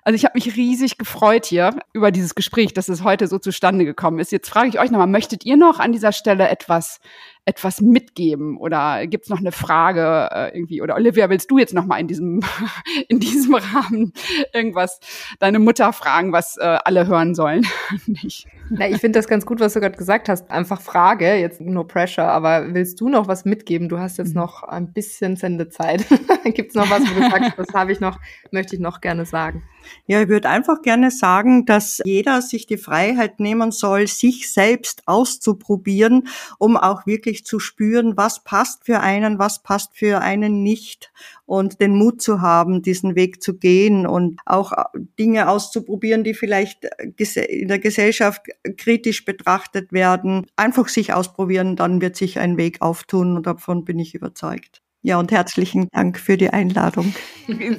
Also ich habe mich riesig gefreut hier über dieses Gespräch, dass es heute so zustande gekommen ist. Jetzt frage ich euch nochmal, möchtet ihr noch an dieser Stelle etwas etwas mitgeben? Oder gibt's noch eine Frage äh, irgendwie? Oder Olivia willst du jetzt noch mal in diesem (laughs) in diesem Rahmen irgendwas deine Mutter fragen was äh, alle hören sollen? (laughs) Nicht? Na, ich finde das ganz gut was du gerade gesagt hast. Einfach Frage jetzt no pressure aber willst du noch was mitgeben? Du hast jetzt mhm. noch ein bisschen Sendezeit. (laughs) Gibt's noch was wo du sagst das habe ich noch möchte ich noch gerne sagen ja, ich würde einfach gerne sagen, dass jeder sich die Freiheit nehmen soll, sich selbst auszuprobieren, um auch wirklich zu spüren, was passt für einen, was passt für einen nicht und den Mut zu haben, diesen Weg zu gehen und auch Dinge auszuprobieren, die vielleicht in der Gesellschaft kritisch betrachtet werden. Einfach sich ausprobieren, dann wird sich ein Weg auftun und davon bin ich überzeugt. Ja, und herzlichen Dank für die Einladung.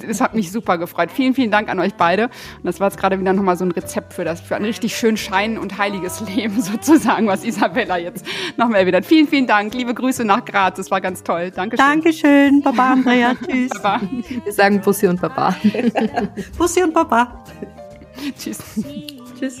Es hat mich super gefreut. Vielen, vielen Dank an euch beide. Und das war jetzt gerade wieder nochmal so ein Rezept für das, für ein richtig schön schein- und heiliges Leben (laughs) sozusagen, was Isabella jetzt nochmal erwidert. Vielen, vielen Dank. Liebe Grüße nach Graz. Das war ganz toll. Dankeschön. Dankeschön. Baba, Andrea. (laughs) Tschüss. Baba. Wir sagen Bussi und Baba. Bussi und Baba. (laughs) Tschüss. Tschüss.